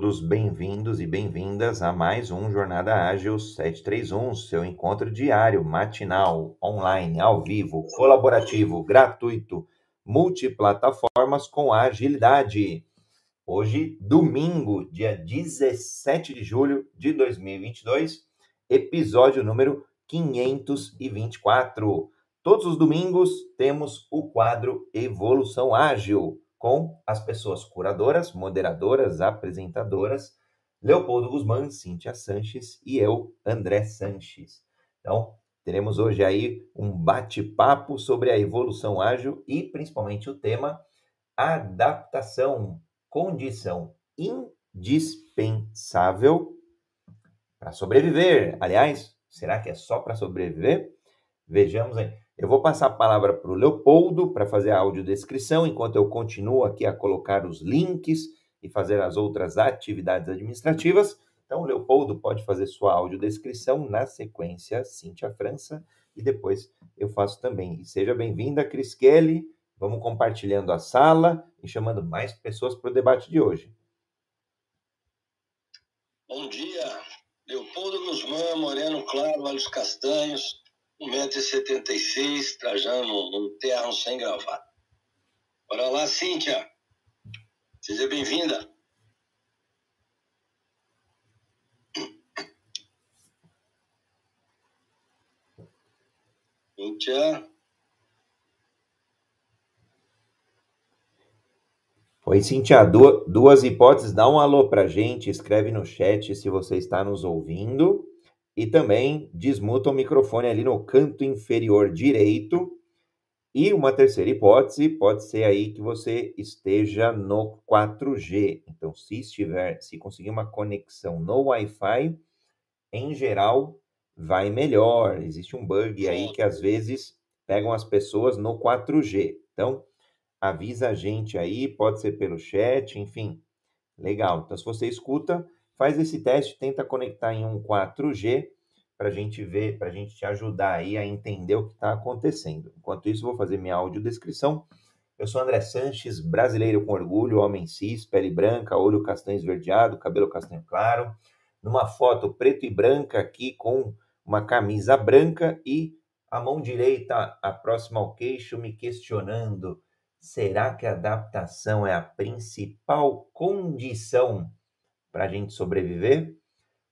todos bem-vindos e bem-vindas a mais um Jornada Ágil 731, seu encontro diário, matinal, online, ao vivo, colaborativo, gratuito, multiplataformas com agilidade. Hoje, domingo, dia 17 de julho de 2022, episódio número 524. Todos os domingos temos o quadro Evolução Ágil com as pessoas curadoras, moderadoras, apresentadoras, Leopoldo Guzmán, Cíntia Sanches e eu, André Sanches. Então, teremos hoje aí um bate-papo sobre a evolução ágil e principalmente o tema adaptação, condição indispensável para sobreviver. Aliás, será que é só para sobreviver? Vejamos aí. Eu vou passar a palavra para o Leopoldo para fazer a audiodescrição, enquanto eu continuo aqui a colocar os links e fazer as outras atividades administrativas. Então, Leopoldo pode fazer sua audiodescrição na sequência, Cíntia França, e depois eu faço também. E seja bem-vinda, Cris Kelly. Vamos compartilhando a sala e chamando mais pessoas para o debate de hoje. Bom dia, Leopoldo Guzmán, Moreno Claro, olhos castanhos, 1,76m, trajando um terno sem gravata. Bora lá, Cíntia. Seja bem-vinda. Cíntia. Oi, Cintia, duas hipóteses. Dá um alô pra gente, escreve no chat se você está nos ouvindo. E também desmuta o microfone ali no canto inferior direito. E uma terceira hipótese pode ser aí que você esteja no 4G. Então, se estiver, se conseguir uma conexão no Wi-Fi, em geral, vai melhor. Existe um bug aí que às vezes pegam as pessoas no 4G. Então, avisa a gente aí, pode ser pelo chat, enfim. Legal. Então, se você escuta, Faz esse teste, tenta conectar em um 4G para a gente ver, para a gente te ajudar aí a entender o que está acontecendo. Enquanto isso, vou fazer minha audiodescrição. Eu sou André Sanches, brasileiro com orgulho, homem cis, pele branca, olho castanho esverdeado, cabelo castanho claro, numa foto preto e branca aqui com uma camisa branca e a mão direita a próxima ao queixo me questionando: será que a adaptação é a principal condição para a gente sobreviver?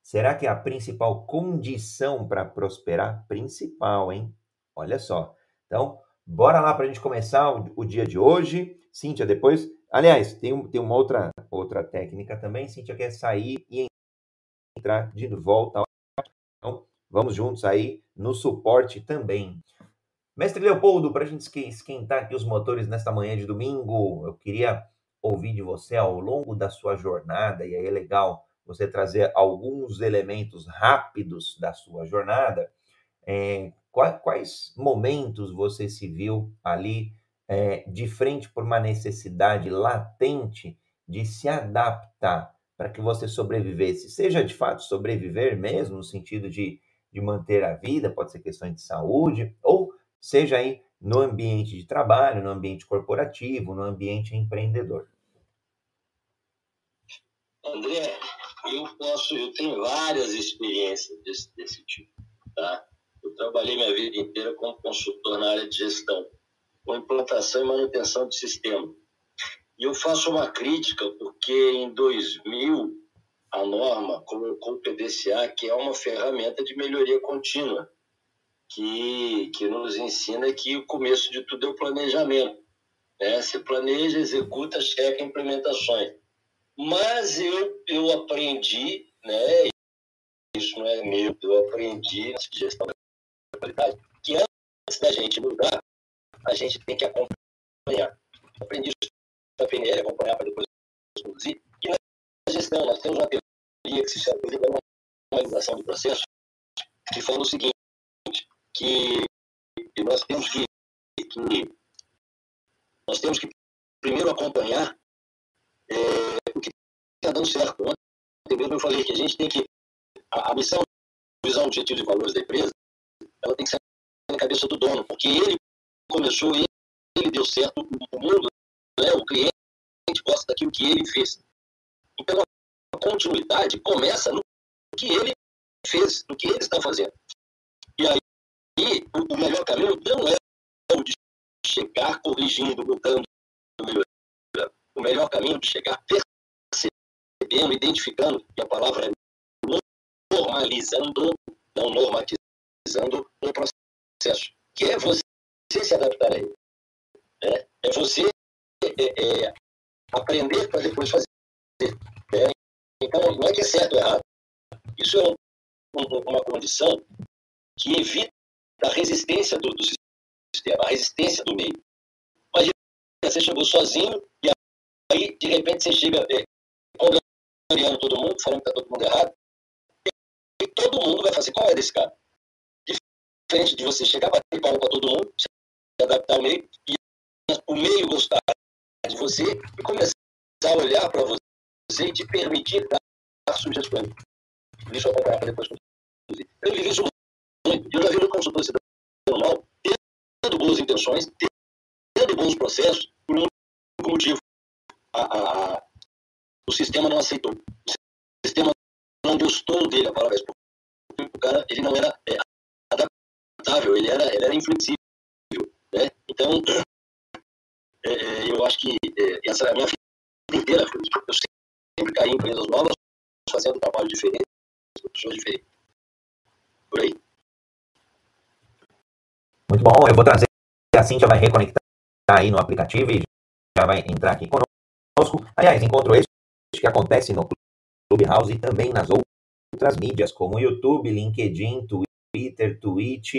Será que é a principal condição para prosperar? Principal, hein? Olha só. Então, bora lá para a gente começar o, o, dia de hoje. Cíntia, depois. Aliás, tem, tem uma outra, outra técnica também. Cíntia quer sair e entrar de volta. Então, vamos juntos aí no suporte também. Mestre Leopoldo, para a gente esquentar aqui os motores nesta manhã de domingo, eu queria ouvir de você ao longo da sua jornada, e aí é legal você trazer alguns elementos rápidos da sua jornada. É, quais, momentos você se viu ali é, de frente por uma necessidade latente de se adaptar para que você sobrevivesse? Seja de fato sobreviver mesmo, no sentido de, de manter a vida, pode ser questões de saúde, ou seja aí no ambiente de trabalho, no ambiente corporativo, no ambiente empreendedor. André, eu posso, eu tenho várias experiências desse, desse tipo, tá? Eu trabalhei minha vida inteira como consultor na área de gestão, com implantação e manutenção de sistema. E eu faço uma crítica porque em 2000 a norma colocou o PDCA, que é uma ferramenta de melhoria contínua, que, que nos ensina que o começo de tudo é o planejamento. Né? Você planeja, executa, checa implementações. Mas eu, eu aprendi, né? Isso não é meu, eu aprendi na gestão da qualidade, que antes da gente mudar, a gente tem que acompanhar. Aprendi isso na PNL, acompanhar para depois produzir. E na gestão, nós temos uma teoria que se chama de normalização do processo, que fala o seguinte, que nós temos que, que nós temos que primeiro acompanhar é, o que está dando certo. Ontem mesmo eu falei que a gente tem que. A, a missão, visão, objetivo e valores da empresa, ela tem que ser na cabeça do dono, porque ele começou, ele, ele deu certo, o mundo, né, o cliente gosta daquilo que ele fez. Então, continuidade começa no que ele fez, no que ele está fazendo. E aí, o, o melhor caminho não é o de chegar corrigindo, mudando. O melhor caminho de chegar percebendo, identificando, e a palavra é normalizando, não normatizando o processo, que é você se adaptar a ele. É, é você é, é, aprender para depois fazer. É, então, não é que é certo ou errado. Isso é um, um, uma condição que evita a resistência do, do, sistema, a resistência do meio. Imagina, você chegou sozinho e aí, de repente, você chega é, todo mundo, falando que está todo mundo errado, e todo mundo vai fazer qual é desse cara? Diferente de você chegar, bater palma para todo mundo, se adaptar ao meio, e o meio gostar de você e começar a olhar para você e te permitir dar sugestões. Deixa eu acompanhar para depois. Eu vivi isso muito. Eu já vi no consultor dando mal, tendo boas intenções, tendo bons processos, por um motivo. A, a, o sistema não aceitou. O sistema não gostou dele, a palavra é O cara, ele não era é, adaptável, ele era, ele era inflexível. Né? Então, é, é, eu acho que é, essa é a minha vida inteira. Eu sempre caí em empresas novas, fazendo trabalho diferente, pessoas diferentes. Por aí. Muito bom. Eu vou trazer. A Cintia vai reconectar aí no aplicativo e já vai entrar aqui conosco. Aliás, encontro esse que acontece no Clubhouse e também nas outras mídias, como YouTube, LinkedIn, Twitter, Twitch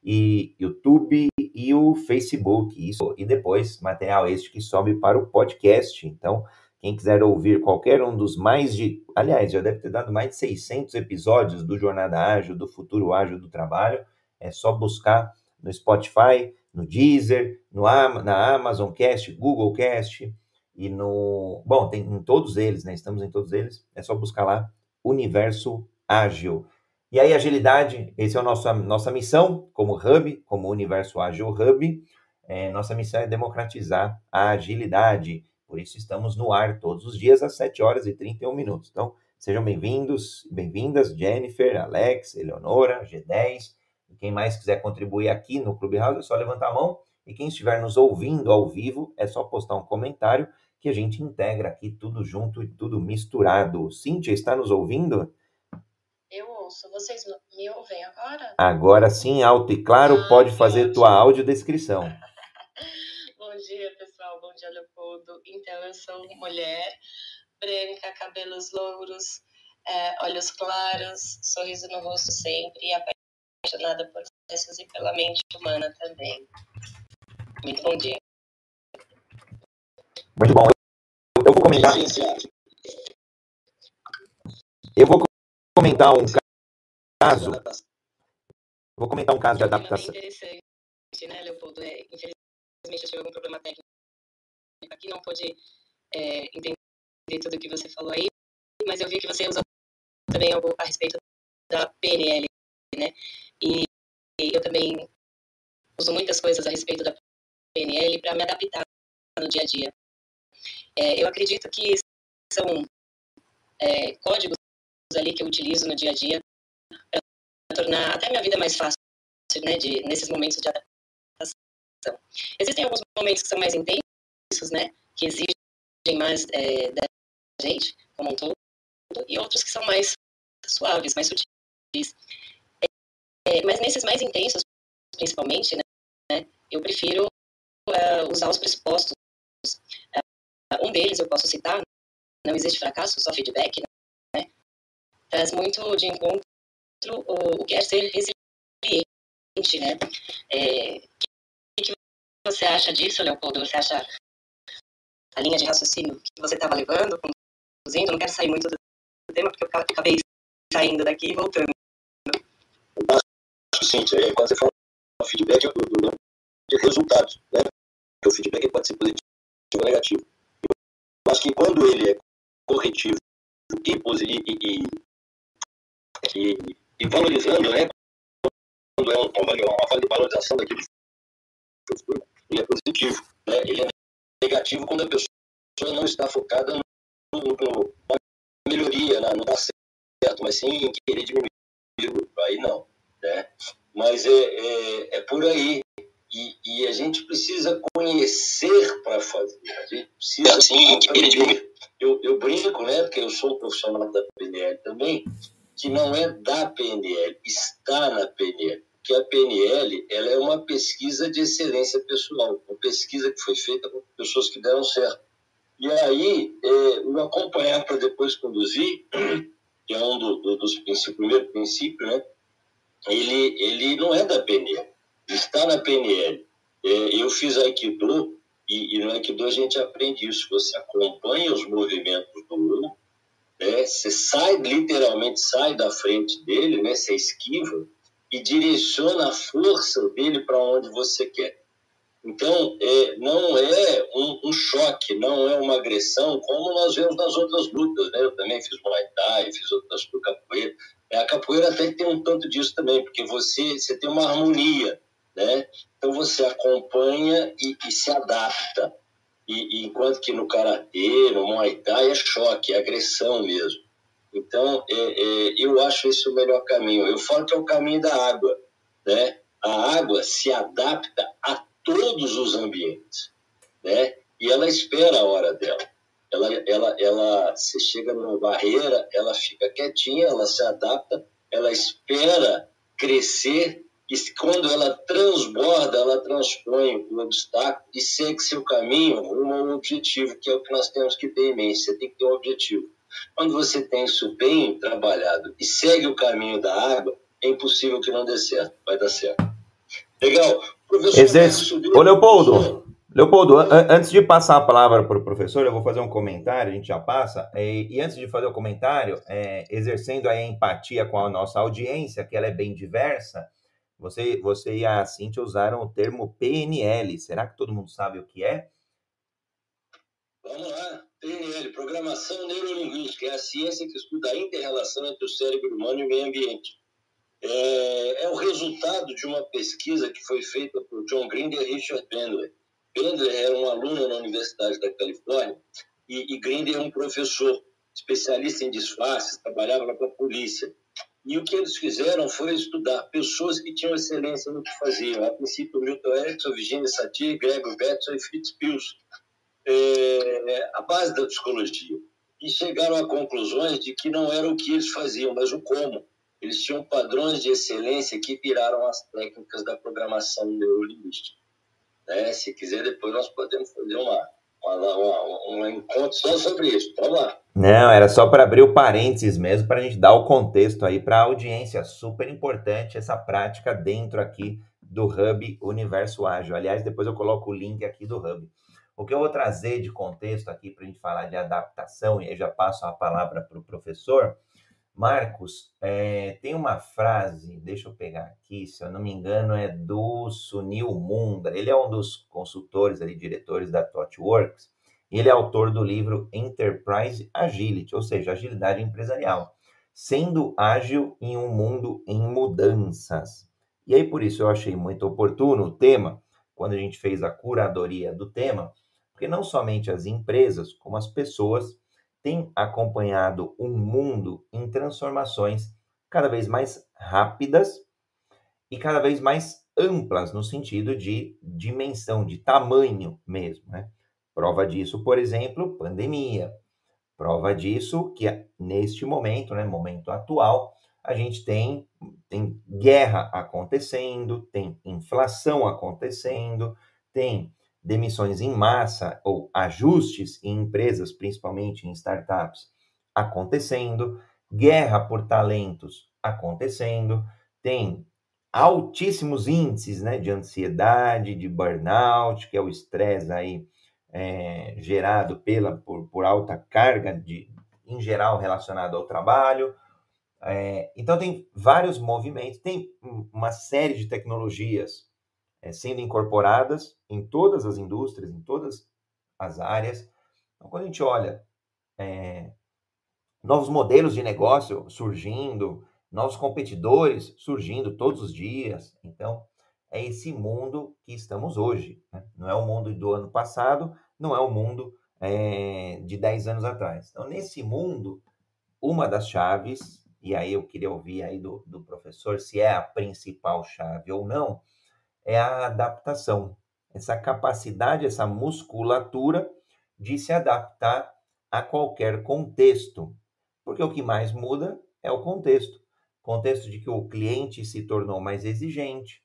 e YouTube e o Facebook. Isso e depois material este que sobe para o podcast. Então, quem quiser ouvir qualquer um dos mais de, aliás, já deve ter dado mais de 600 episódios do Jornada Ágil, do Futuro Ágil do Trabalho, é só buscar no Spotify, no Deezer, no, na Amazon Cast, Google Cast e no, bom, tem em todos eles, né? Estamos em todos eles. É só buscar lá Universo Ágil. E aí, agilidade, esse é a nossa, nossa missão como hub, como Universo Ágil Hub. É, nossa missão é democratizar a agilidade. Por isso, estamos no ar todos os dias às 7 horas e 31 minutos. Então, sejam bem-vindos, bem-vindas, Jennifer, Alex, Eleonora, G10. E quem mais quiser contribuir aqui no Clubhouse é só levantar a mão. E quem estiver nos ouvindo ao vivo é só postar um comentário que a gente integra aqui tudo junto e tudo misturado. Cíntia, está nos ouvindo? Eu ouço. Vocês me ouvem agora? Agora sim, alto e claro, ah, pode fazer ótimo. tua audiodescrição. Bom dia, pessoal. Bom dia, Leopoldo. Então, eu sou mulher, branca, cabelos louros, é, olhos claros, sorriso no rosto sempre e apaixonada por processos e pela mente humana também. Muito bom dia. Muito bom. Eu vou comentar. Eu vou comentar um caso. Vou comentar um caso de adaptação. né, Leopoldo? É, infelizmente, eu tive algum problema técnico aqui, não pude é, entender tudo o que você falou aí, mas eu vi que você usou também algo a respeito da PNL, né? E eu também uso muitas coisas a respeito da PNL para me adaptar no dia a dia. É, eu acredito que são é, códigos ali que eu utilizo no dia a dia para tornar até minha vida mais fácil, né, de, nesses momentos de adaptação. Existem alguns momentos que são mais intensos, né, que exigem mais é, da gente, como um todo, e outros que são mais suaves, mais sutis. É, mas nesses mais intensos, principalmente, né, eu prefiro uh, usar os pressupostos um deles eu posso citar, não existe fracasso, só feedback, né? Traz muito de encontro o, o que é ser resiliente, né? É, o que, você acha disso, Leopoldo? Você acha a linha de raciocínio que você estava levando, conduzindo? Não quero sair muito do tema, porque eu acabei saindo daqui e voltando. Sim, quando você fala feedback, eu, eu, de resultados, né? Porque o feedback pode ser positivo ou negativo mas que quando ele é corretivo e, e, e, e valorizando, né, quando é uma, uma de valorização daquilo ele é positivo. Né? Ele é negativo quando a pessoa não está focada no, no, na melhoria na, não dá certo, mas sim em querer diminuir. Aí não. Né? Mas é, é, é por aí. E, e, a gente precisa conhecer para fazer. A gente precisa sim aprender. Eu, eu brinco, né? Porque eu sou profissional da PNL também, que não é da PNL, está na PNL. Porque a PNL ela é uma pesquisa de excelência pessoal, uma pesquisa que foi feita por pessoas que deram certo. E aí, é, o acompanhar para depois conduzir, que é um do, do, dos princípios, primeiro princípio, né? Ele, ele não é da PNL, está na PNL. É, eu fiz Aikido, e, e no Aikido a gente aprende isso. Você acompanha os movimentos do olho, né? você sai, literalmente sai da frente dele, né? você esquiva, e direciona a força dele para onde você quer. Então, é, não é um, um, choque, não é uma agressão, como nós vemos nas outras lutas. Né? Eu também fiz Muay Thai, fiz outras capoeira. É, a capoeira até tem um tanto disso também, porque você, você tem uma harmonia. Né? Então, você acompanha e, e se adapta. E, e, enquanto que no Karatê, no Muay Thai, é choque, é agressão mesmo. Então, é, é, eu acho esse o melhor caminho. Eu falo que é o caminho da água. Né? A água se adapta a todos os ambientes, né? E ela espera a hora dela. Ela, ela, ela, você chega numa barreira, ela fica quietinha, ela se adapta, ela espera crescer e quando ela transborda, ela transpõe o obstáculo e segue seu caminho rumo ao objetivo, que é o que nós temos que ter em mente. Você tem que ter um objetivo. Quando você tem isso bem trabalhado e segue o caminho da água, é impossível que não dê certo. Vai dar certo. Legal. Professor, Ô, Leopoldo, Leopoldo, antes de passar a palavra para o professor, eu vou fazer um comentário, a gente já passa. E, e antes de fazer o comentário, é, exercendo a empatia com a nossa audiência, que ela é bem diversa, você, você e a Cintia usaram o termo PNL. Será que todo mundo sabe o que é? Vamos lá. PNL, Programação Neurolinguística, é a ciência que estuda a inter-relação entre o cérebro humano e o meio ambiente é, é, o resultado de uma pesquisa que foi feita por John Grinder e Richard Bandler. Bandler era um aluno na Universidade da Califórnia e, e Grinder é um professor especialista em disfarces, trabalhava lá com a polícia. E o que eles fizeram foi estudar pessoas que tinham excelência no que faziam. A princípio, Milton Erickson, Virginia Satir, Gregor Betson e Fritz Pills. É, a base da psicologia. E chegaram a conclusões de que não era o que eles faziam, mas o como. Eles tinham padrões de excelência que viraram as técnicas da programação neurolinguística. Né? Se quiser, depois nós podemos fazer uma, um encontro só sobre isso. Vamos lá. Não, era só para abrir o parênteses mesmo, para a gente dar o contexto aí para a audiência. Super importante essa prática dentro aqui do Hub Universo Ágil. Aliás, depois eu coloco o link aqui do Hub. O que eu vou trazer de contexto aqui para a gente falar de adaptação, e aí já passo a palavra para o professor, Marcos, é, tem uma frase, deixa eu pegar aqui, se eu não me engano, é do Sunil Munda. Ele é um dos consultores ali, diretores da ThoughtWorks. Ele é autor do livro Enterprise Agility, ou seja, agilidade empresarial, sendo ágil em um mundo em mudanças. E aí, por isso, eu achei muito oportuno o tema, quando a gente fez a curadoria do tema, porque não somente as empresas, como as pessoas tem acompanhado um mundo em transformações cada vez mais rápidas e cada vez mais amplas no sentido de dimensão, de tamanho mesmo. Né? Prova disso, por exemplo, pandemia. Prova disso que neste momento, né, momento atual, a gente tem, tem guerra acontecendo, tem inflação acontecendo, tem demissões em massa ou ajustes em empresas, principalmente em startups, acontecendo, guerra por talentos acontecendo, tem altíssimos índices né, de ansiedade, de burnout, que é o estresse aí é, gerado pela, por, por alta carga, de, em geral relacionado ao trabalho. É, então tem vários movimentos, tem uma série de tecnologias é, sendo incorporadas em todas as indústrias, em todas as áreas. Então, quando a gente olha é, novos modelos de negócio surgindo, novos competidores surgindo todos os dias, então é esse mundo que estamos hoje. Né? Não é o mundo do ano passado, não é o mundo é, de 10 anos atrás. Então, nesse mundo, uma das chaves, e aí eu queria ouvir aí do, do professor se é a principal chave ou não, é a adaptação. Essa capacidade, essa musculatura de se adaptar a qualquer contexto. Porque o que mais muda é o contexto. Contexto de que o cliente se tornou mais exigente,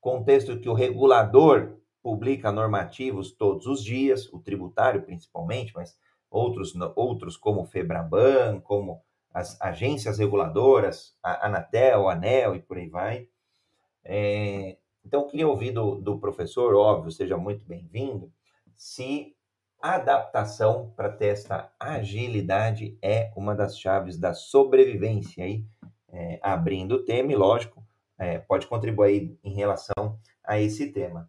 contexto que o regulador publica normativos todos os dias, o tributário principalmente, mas outros, outros como o Febraban, como as agências reguladoras, a Anatel, a ANEL e por aí vai. É, então, eu queria ouvir do, do professor, óbvio, seja muito bem-vindo, se adaptação para ter essa agilidade é uma das chaves da sobrevivência aí, é, abrindo o tema e, lógico, é, pode contribuir em relação a esse tema.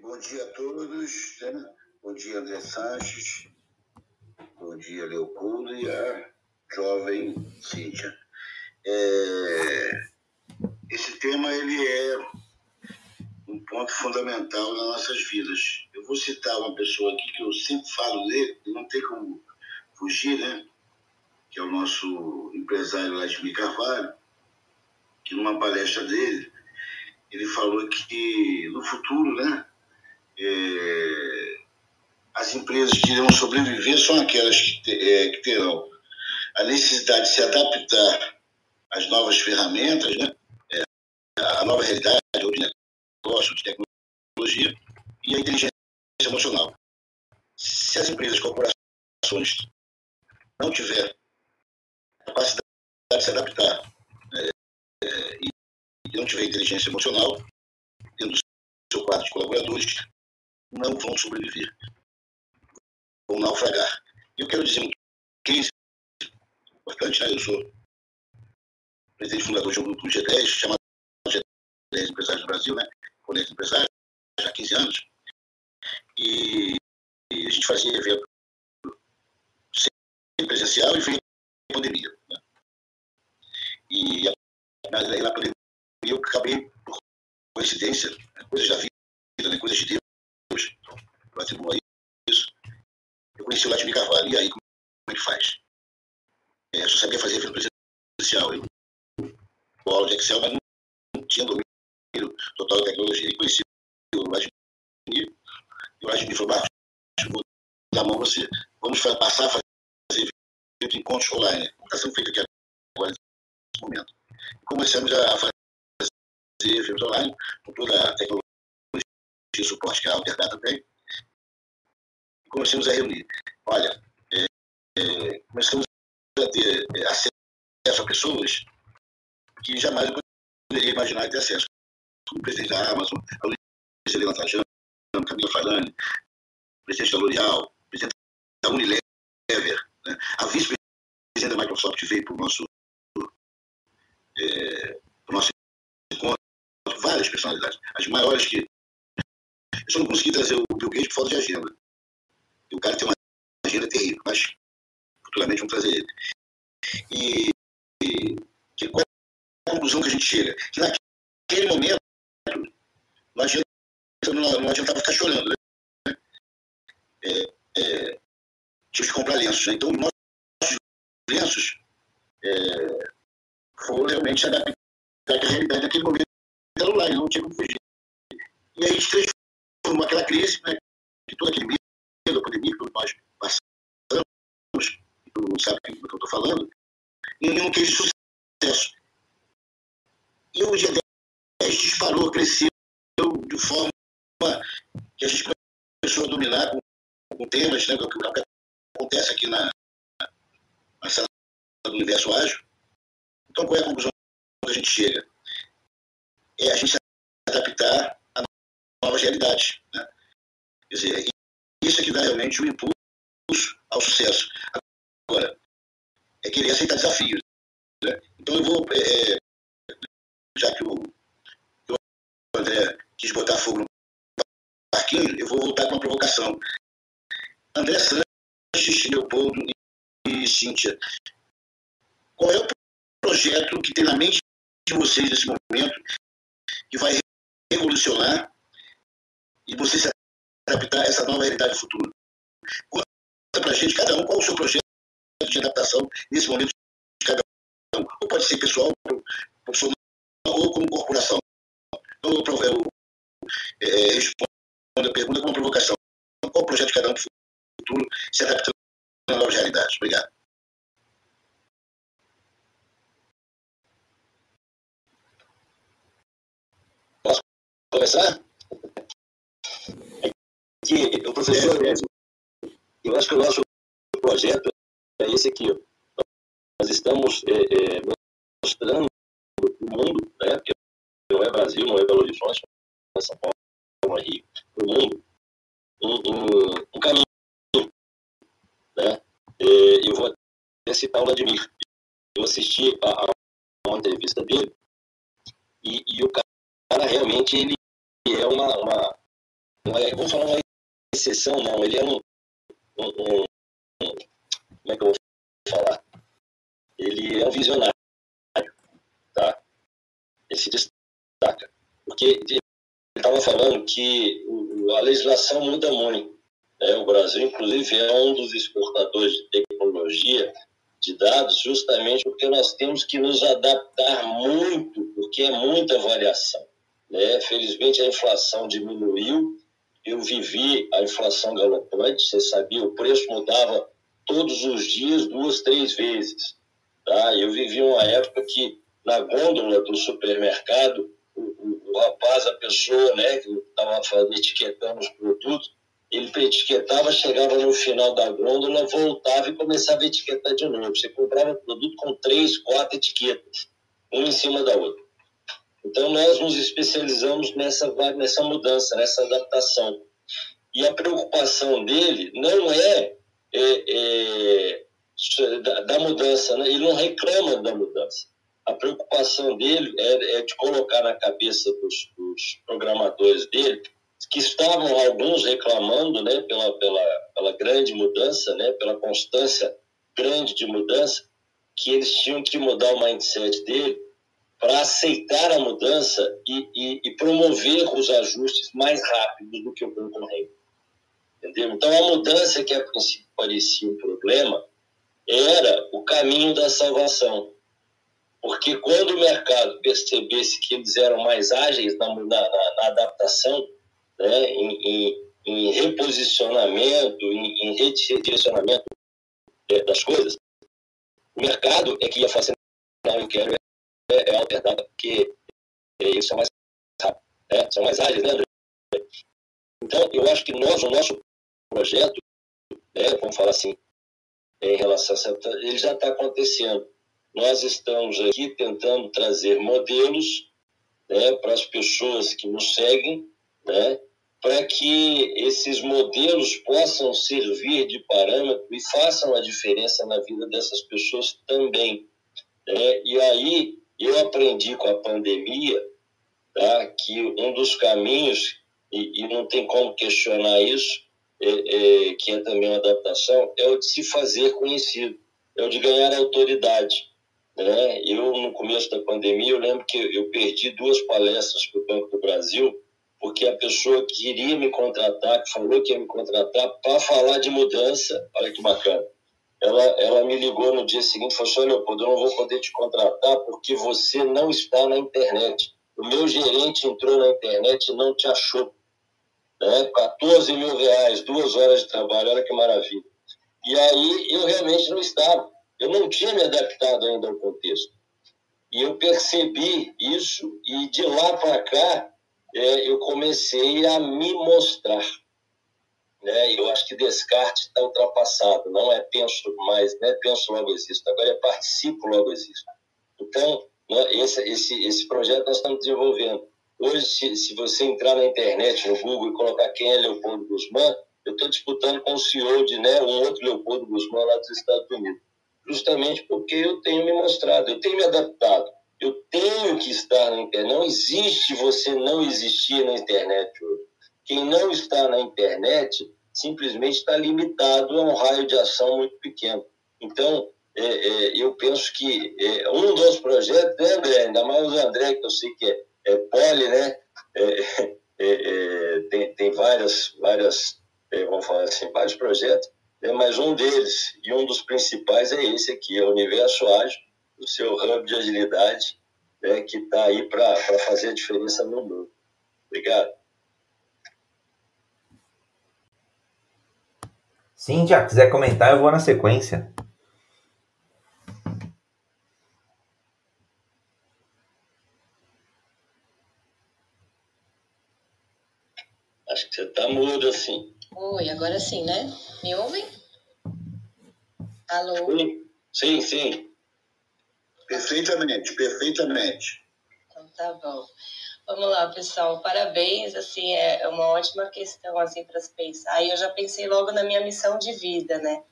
Bom dia a todos. Né? Bom dia, André Sanches. Bom dia, Leopoldo e a jovem Cíntia. É... Esse tema ele é um ponto fundamental nas nossas vidas. Eu vou citar uma pessoa aqui que eu sempre falo dele, não tem como fugir, né? Que é o nosso empresário Vladimir Carvalho, que numa palestra dele, ele falou que no futuro, né? É, as empresas que irão sobreviver são aquelas que, te, é, que terão a necessidade de se adaptar às novas ferramentas, né? É, a nova realidade de negócio, de tecnologia e a inteligência emocional. Se as empresas, corporações não tiver capacidade de se adaptar né, é, e não tiver inteligência emocional, tendo seu quadro de colaboradores, não vão sobreviver, vão naufragar. Eu quero dizer um case importante, né? Eu sou presidente fundador de um grupo do G10, chamado G10 Empresários do Brasil, né? Conecta Empresários, já há 15 anos. E, e, a gente fazia evento sem presencial e veio a pandemia. Né? E aí na pandemia eu acabei, por coincidência, né? coisas da vida, né? coisas de Deus, eu atribuo a isso. Eu conheci o Vladimir Carvalho. E aí, como é que faz? É, só sabia fazer evento presencial. Eu, aula de Excel, mas não tinha domínio total da tecnologia. E conheci o Vladimir. E o Vladimir falou, Marcos, vou dar a mão você. Vamos passar a fazer encontros online. Está sendo feito aqui agora, nesse momento. Começamos a fazer eventos online com toda a tecnologia de suporte que a Alterdata tem começamos a reunir. Olha, é, é, começamos a ter é, acesso a pessoas que jamais eu poderia imaginar ter acesso. Como presidente da Amazon, a Trajano, Camila presidente da L'Oréal, presidente da Unilever, né? a vice-presidente da Microsoft veio para o nosso, é, nosso encontro, várias personalidades, as maiores que. Eu só não consegui trazer o Bill Gates por falta de agenda. E o cara tem uma agenda terrível, mas futuramente vamos trazer ele. E, e que, qual conclusão que a gente chega? Que naquele momento não adianta, não, adiantava ficar chorando. Né? É, é, que comprar lenços. Né? Então, nossos lenços é, foram realmente adaptar à realidade daquele momento celular, não tinha como fugir. E aí a transformou aquela crise, né, que todo aquele da pandemia que nós passamos, todo mundo sabe do que eu estou falando, em um case de sucesso. E o dia 10 disparou, cresceu de forma que a gente começou a dominar com, com temas, né, que, que acontece aqui na, na sala do universo ágil. Então, qual é a conclusão que a gente chega? É a gente se adaptar a novas realidades. Né? Quer dizer, isso é que dá realmente o impulso ao sucesso. Agora, é querer aceitar desafios. Né? Então eu vou, é, é já que o, o André quis botar fogo no parquinho, eu vou voltar com uma provocação. André Sanches, Leopoldo e Cíntia, qual é o projeto que tem na mente de vocês nesse momento que vai revolucionar e você se adaptar a essa nova realidade futura. Conta para a gente, cada um, qual o seu projeto de adaptação nesse momento de cada um. Ou pode ser pessoal, profissional ou como corporação. Então, eu, eu é, respondo a pergunta com uma provocação. Qual o projeto de cada um para o futuro se adaptando a novas realidades? Obrigado. Posso começar? que o professor, eu acho que o nosso projeto é esse aqui. Nós estamos é, é, mostrando o mundo, né, porque não é Brasil, não é Belo Horizonte, não é São Paulo, não é Rio, o mundo, um, um, um, caminho. Né? É, eu vou até citar o Vladimir. Eu assisti a, a uma entrevista dele e, e, o cara realmente ele é uma, uma, uma vamos falar uma exceção, não. Ele é um, um, um, Como é que eu vou falar? Ele é um visionário. Ele se destaca. Porque ele estava falando que a legislação muda muito. Né? O Brasil, inclusive, é um dos exportadores de tecnologia de dados, justamente porque nós temos que nos adaptar muito, porque é muita variação. Né? Felizmente, a inflação diminuiu eu vivi a inflação galopante, você sabia, o preço mudava todos os dias, duas, três vezes. Tá? Eu vivi uma época que na gôndola do supermercado, o, o, o rapaz, a pessoa né, que estava etiquetando os produtos, ele etiquetava, chegava no final da gôndola, voltava e começava a etiquetar de novo. Você comprava produto com três, quatro etiquetas, uma em cima da outra. Então, nós nos especializamos nessa, nessa mudança, nessa adaptação. E a preocupação dele não é, é, é da, da, mudança, né? ele não reclama da mudança. A preocupação dele é, é de colocar na cabeça dos, dos, programadores dele, que estavam alguns reclamando né, pela, pela, pela grande mudança, né, pela constância grande de mudança, que eles tinham que mudar o mindset dele para aceitar a mudança e, e, e, promover os ajustes mais rápidos do que o concorrente. Entendeu? Então, a mudança que a princípio parecia um problema era o caminho da salvação. Porque quando o mercado percebesse que eles eram mais ágeis na, na, na adaptação, né, em, em, em reposicionamento, em, em redirecionamento é, das coisas, o mercado é que ia fazer, não, eu é, é porque eles são mais rápidos, né? são mais ágeis, né, André? Então, eu acho que nós, o nosso projeto, né, vamos falar assim, em relação a ele já está acontecendo. Nós estamos aqui tentando trazer modelos né, para as pessoas que nos seguem, né, para que esses modelos possam servir de parâmetro e façam a diferença na vida dessas pessoas também. Né? E aí eu aprendi com a pandemia tá, que um dos caminhos, e, e não tem como questionar isso, é, é, que é também uma adaptação, é o de se fazer conhecido, é o de ganhar autoridade. Né? Eu, no começo da pandemia, eu lembro que eu perdi duas palestras para o Banco do Brasil, porque a pessoa queria me contratar, que falou que ia me contratar para falar de mudança, olha que bacana ela, ela me ligou no dia seguinte e falou assim, Leopoldo, eu não vou poder te contratar porque você não está na internet. O meu gerente entrou na internet e não te achou. Né? 14 mil reais, duas horas de trabalho, olha que maravilha. E aí eu realmente não estava. Eu não tinha me adaptado ainda ao contexto. E eu percebi isso e de lá para cá é, eu comecei a me mostrar né? Eu acho que Descartes está ultrapassado, não é penso mais, não é penso logo existo, agora é participo logo existo. Então, né, esse, esse, esse projeto nós estamos desenvolvendo. Hoje, se, se você entrar na internet, no Google e colocar quem é Leopoldo Guzmán, eu estou disputando com o CEO de né, um outro Leopoldo Guzmán lá dos Estados Unidos. Justamente porque eu tenho me mostrado, eu tenho me adaptado. Eu tenho que estar na internet. Não existe você não existir na internet hoje. Quem não está na internet simplesmente está limitado a um raio de ação muito pequeno. Então, é, é, eu penso que é, um dos projetos, né, André? Ainda mais o André, que eu sei que é, é poli, né? É, é, tem, tem várias, várias é, vamos falar assim, vários projetos, né, mas um deles, e um dos principais é esse aqui, é o Universo Ágil, o seu hub de agilidade, né, que está aí para fazer a diferença no mundo. Obrigado. Cíntia, quiser comentar, eu vou na sequência. Acho que você está mudo assim. Oi, agora sim, né? Me ouvem? Alô? Sim, sim. Perfeitamente, perfeitamente. Então tá bom. Vamos lá, pessoal. Parabéns, assim, é uma ótima questão assim para se pensar. E eu já pensei logo na minha missão de vida, né?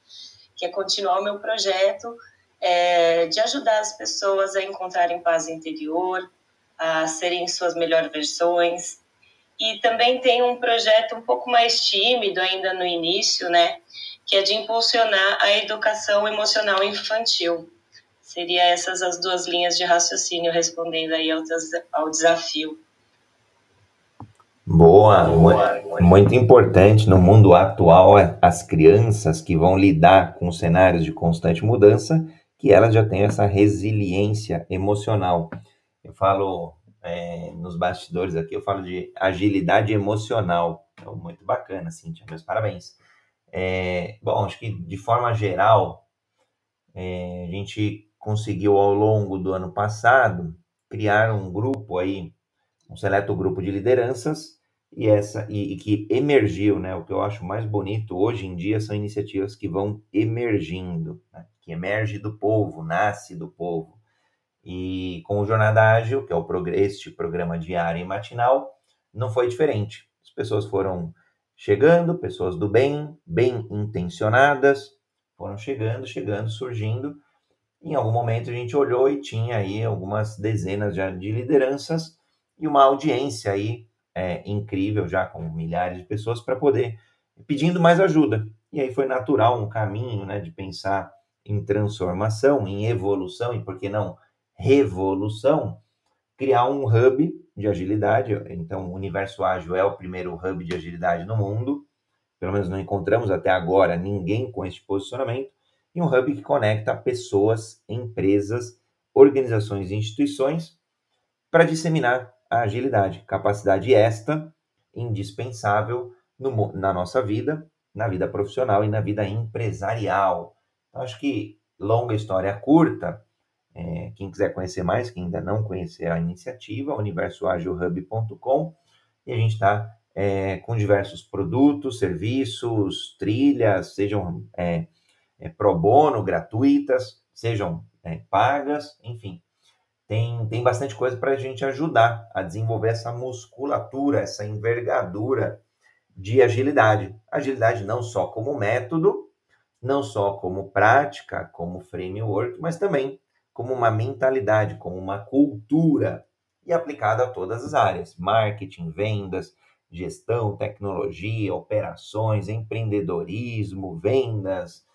Que é continuar o meu projeto é, de ajudar as pessoas a encontrarem paz interior, a serem suas melhores versões, e também tem um projeto um pouco mais tímido ainda no início, né, que é de impulsionar a educação emocional infantil. Seria essas as duas linhas de raciocínio respondendo aí ao, ao desafio. Boa, muito importante no mundo atual as crianças que vão lidar com cenários de constante mudança, que elas já têm essa resiliência emocional. Eu falo é, nos bastidores aqui, eu falo de agilidade emocional. Então, muito bacana, Cintia, meus parabéns. É, bom, acho que de forma geral, é, a gente conseguiu ao longo do ano passado criar um grupo aí, um seleto grupo de lideranças e essa e, e, que emergiu, né? O que eu acho mais bonito hoje em dia são iniciativas que vão emergindo, né? que emerge do povo, nasce do povo. E com o Jornada Ágil, que é o este programa diário e matinal, não foi diferente. As pessoas foram chegando, pessoas do bem, bem intencionadas, foram chegando, chegando, surgindo. Em algum momento a gente olhou e tinha aí algumas dezenas já de lideranças e uma audiência aí é, incrível, já com milhares de pessoas, para poder pedindo mais ajuda. E aí foi natural um caminho né, de pensar em transformação, em evolução e, por que não, revolução, criar um hub de agilidade. Então, o Universo Ágil é o primeiro hub de agilidade no mundo. Pelo menos não encontramos até agora ninguém com este posicionamento. E um hub que conecta pessoas, empresas, organizações e instituições para disseminar a agilidade. Capacidade esta indispensável no, na nossa vida, na vida profissional e na vida empresarial. Então, acho que longa história curta, é, quem quiser conhecer mais, quem ainda não conhecer a iniciativa, universoagilhub.com, e a gente está é, com diversos produtos, serviços, trilhas, sejam é, é pro bono, gratuitas, sejam é, pagas, enfim. Tem, tem bastante coisa para a gente ajudar a desenvolver essa musculatura, essa envergadura de agilidade. Agilidade não só como método, não só como prática, como framework, mas também como uma mentalidade, como uma cultura e aplicada a todas as áreas: marketing, vendas, gestão, tecnologia, operações, empreendedorismo, vendas,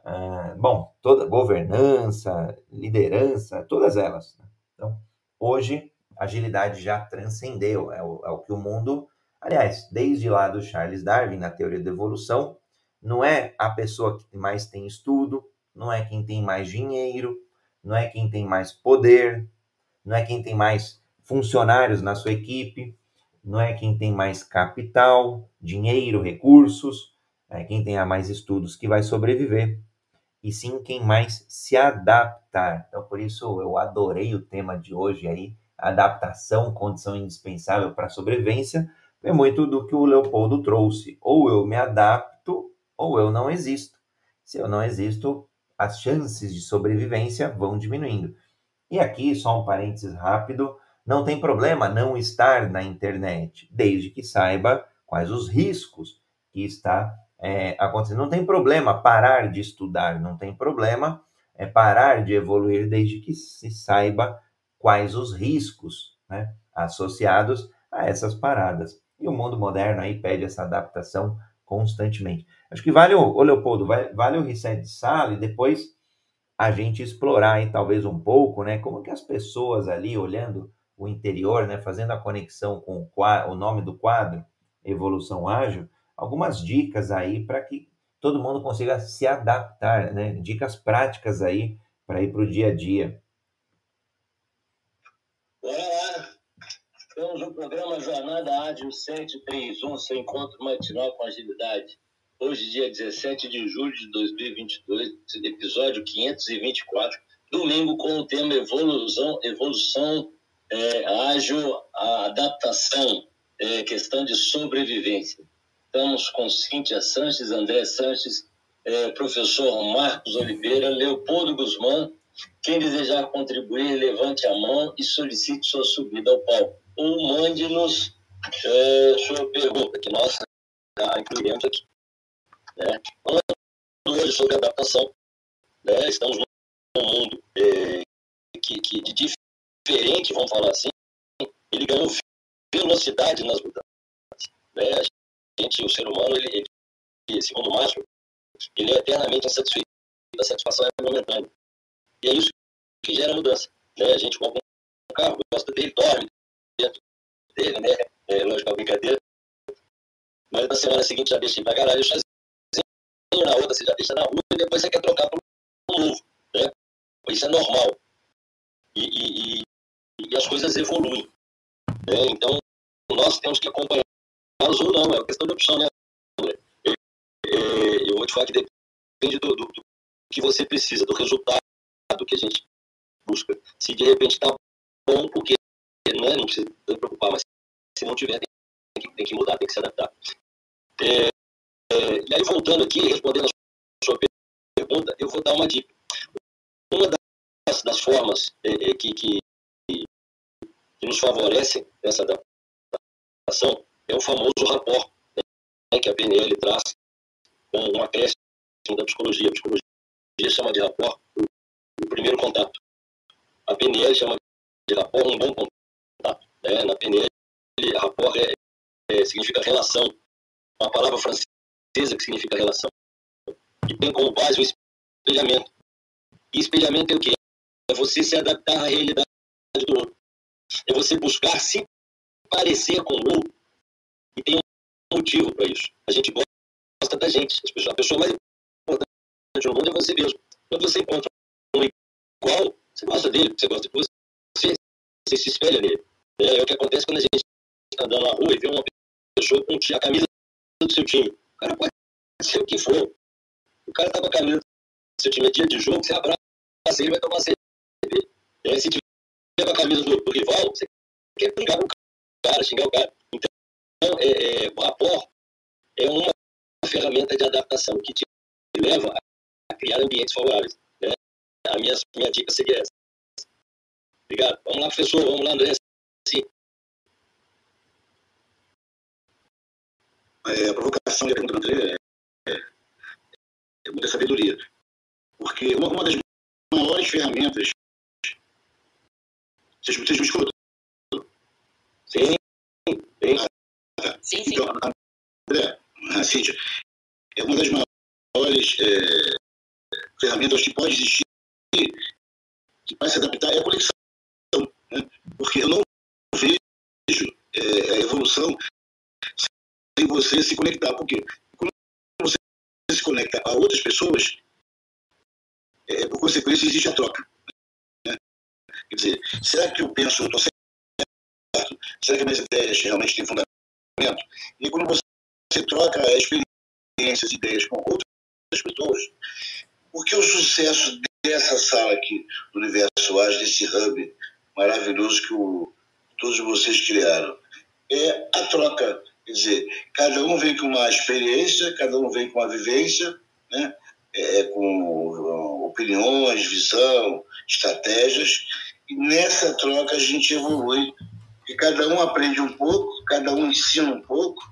uh, bom, toda governança, liderança, todas elas. Né? Então, hoje agilidade já transcendeu, é o, é o que o mundo, aliás, desde lá do Charles Darwin na teoria da evolução, não é a pessoa que mais tem estudo, não é quem tem mais dinheiro, não é quem tem mais poder, não é quem tem mais funcionários na sua equipe, não é quem tem mais capital, dinheiro, recursos, é quem tenha mais estudos que vai sobreviver, e sim quem mais se adaptar. Então, por isso eu adorei o tema de hoje aí, adaptação, condição indispensável para a sobrevivência, é muito do que o Leopoldo trouxe. Ou eu me adapto, ou eu não existo. Se eu não existo, as chances de sobrevivência vão diminuindo. E aqui, só um parênteses rápido, não tem problema não estar na internet, desde que saiba quais os riscos que está é, acontecendo. Não tem problema parar de estudar, não tem problema é, parar de evoluir, desde que se saiba quais os riscos né, associados a essas paradas. E o mundo moderno aí pede essa adaptação constantemente. Acho que vale, o, Leopoldo, vale o reset de sala e depois a gente explorar aí talvez um pouco, né, como que as pessoas ali olhando o interior, né, fazendo a conexão com o, quadro, o nome do quadro, Evolução Ágil, algumas dicas aí para que todo mundo consiga se adaptar, né? Dicas práticas aí para ir para o dia a dia. Bora lá! Temos o programa Jornada Ágil 731, seu encontro matinal com agilidade. Hoje, dia 17 de julho de 2022, episódio 524, domingo com o tema Evolução, evolução é, ágil, adaptação, é, questão de sobrevivência. Estamos com Cíntia Sanches, André Sanches, é, professor Marcos Oliveira, Leopoldo Guzmán. Quem desejar contribuir, levante a mão e solicite sua subida ao palco. Ou mande-nos é, sua pergunta, que nós a aqui. Né? Falando hoje sobre adaptação, né? estamos num mundo é, que, que de diferente, vamos falar assim, ele ganhou velocidade nas mudanças. Né? A gente, o ser humano, ele, ele segundo Márcio, ele é eternamente insatisfeito, a satisfação é momentânea. E é isso que gera mudança. Né? A gente compra um carro, gosta dele, dorme dentro dele, né? É, lógico, é uma brincadeira. Mas na semana seguinte já deixa ir pra garagem sozinho, na outra você já deixa na rua e depois você quer trocar por um novo. Né? Isso é normal. E, e, e as coisas evoluem. Né? Então, nós temos que acompanhá-los ou não, é uma questão de opção, né? É, é, eu vou te falar que depende do, do, do, que você precisa, do resultado que a gente busca. Se de repente está bom, porque né, não precisa se preocupar, mas se não tiver, tem que, tem que mudar, tem que se adaptar. É, e aí, voltando aqui, respondendo a sua pergunta, eu vou dar uma dica. Uma das, das formas é, é que, que, que, nos favorece essa adaptação é o famoso rapport, né, que a PNL traz com um acréscimo da psicologia. A psicologia chama de rapport o, o primeiro contato. A PNL chama de rapport um bom contato. Né? Na PNL, rapport é, é, significa relação. Uma palavra francesa que significa relação. E tem como base o espelhamento. E espelhamento é o quê? É você se adaptar à realidade do outro. É você buscar se parecer com o outro. E tem um motivo para isso. A gente gosta da gente. A pessoa mais importante no mundo é você mesmo. Quando você encontra um igual, você gosta dele, você gosta de você, você se espelha nele. É, é o que acontece quando a gente está andando na rua e vê uma pessoa com a camisa do seu time. O cara pode ser o que for. O cara tá com a camisa do seu time é dia de jogo, você abraça ele vai tomar cerveja. É, se tiver com a camisa do, do, rival, você quer brigar com o cara, xingar o cara. Então, é, é, o rapport é uma ferramenta de adaptação que te leva a criar ambientes favoráveis. Né? A minha, minha dica seria essa. Obrigado. Vamos lá, professor. Vamos lá, André. É, a provocação e a pergunta do André é, é muita sabedoria. Porque uma, uma das maiores ferramentas. Vocês, vocês me escutam? Sim. Sim, sim. Então, André, a Cíntia, é uma das maiores é, ferramentas que pode existir que vai se adaptar é a conexão. Né? Porque eu não vejo é, a evolução sem você se conectar. Porque quando você se conecta a outras pessoas, é, por consequência, existe a troca. Né? Quer dizer, será que eu penso, eu estou certo? Será que minhas ideias realmente têm fundamento? E quando você troca experiências, ideias com outras pessoas, porque o sucesso dessa sala aqui, do Universo Ágil, desse hub maravilhoso que o, todos vocês criaram, é a troca Quer dizer, cada um vem com uma experiência, cada um vem com uma vivência, né? É, com opiniões, visão, estratégias, e nessa troca a gente evolui. E cada um aprende um pouco, cada um ensina um pouco.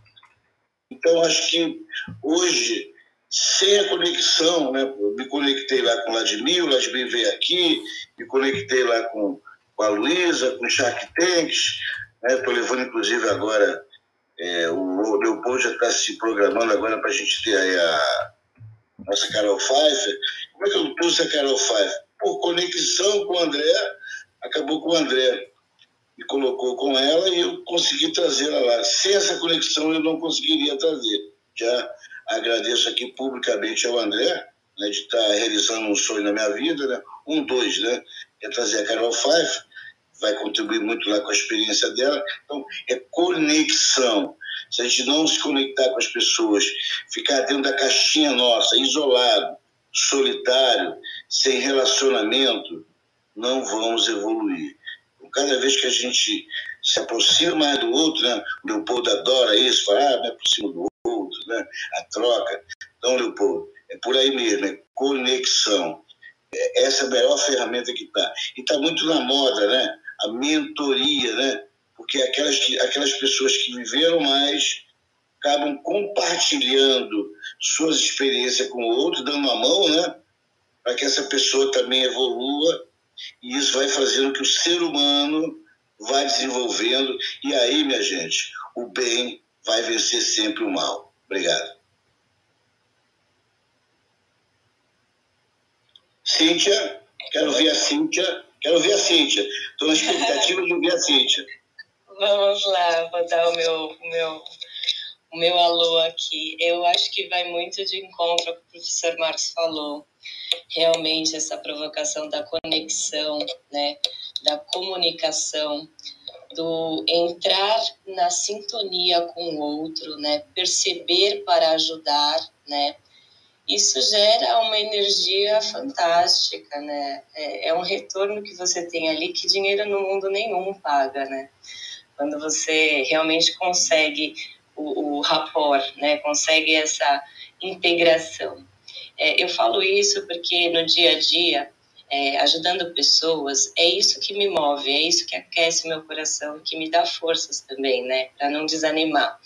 Então, acho que hoje, sem a conexão, né? me conectei lá com o Vladimir, o Vladimir veio aqui, me conectei lá com, com a Luísa, com o Shark Tanks, estou né? levando inclusive agora é, o Leopoldo já está se programando agora para a gente ter aí a nossa Carol Pfeiffer. Como é que eu trouxe a Carol Pfeiffer? Por conexão com o André, acabou com o André. Me colocou com ela e eu consegui trazê-la lá. Sem essa conexão eu não conseguiria trazer. Já agradeço aqui publicamente ao André, né, de estar realizando um sonho na minha vida, né? Um, dois, né? É trazer a Carol Five, vai contribuir muito lá com a experiência dela. Então, é conexão. Se a gente não se conectar com as pessoas, ficar dentro da caixinha nossa, isolado, solitário, sem relacionamento, não vamos evoluir. Então, cada vez que a gente se aproxima mais do outro, né? O Leopoldo adora isso, fala, ah, me aproximo do outro, né? A troca. Então, Leopoldo, é por aí mesmo, é conexão. É, essa é a melhor ferramenta que está. E está muito na moda, né? A mentoria, né? Porque aquelas, aquelas pessoas que viveram mais acabam compartilhando suas experiências com o outro, dando a mão, né? Para que essa pessoa também evolua. E isso vai fazendo que o ser humano vai desenvolvendo. E aí, minha gente, o bem vai vencer sempre o mal. Obrigado. Cíntia, quero ver a Cíntia. Quero ver a Cíntia. Estou na expectativa de ver a Cíntia. Vamos lá, vou dar o meu, meu, o meu alô aqui. Eu acho que vai muito de encontro ao que o professor Marcos falou. Realmente, essa provocação da conexão, né, da comunicação, do entrar na sintonia com o outro, né, perceber para ajudar, né, isso gera uma energia fantástica, né? É, é, um retorno que você tem ali que dinheiro no mundo nenhum paga, né? Quando você realmente consegue o, o rapport, né? Consegue essa integração. É, eu falo isso porque no dia a dia é, ajudando pessoas, é isso que me move, é isso que aquece meu coração, que me dá forças também, né, para não desanimar.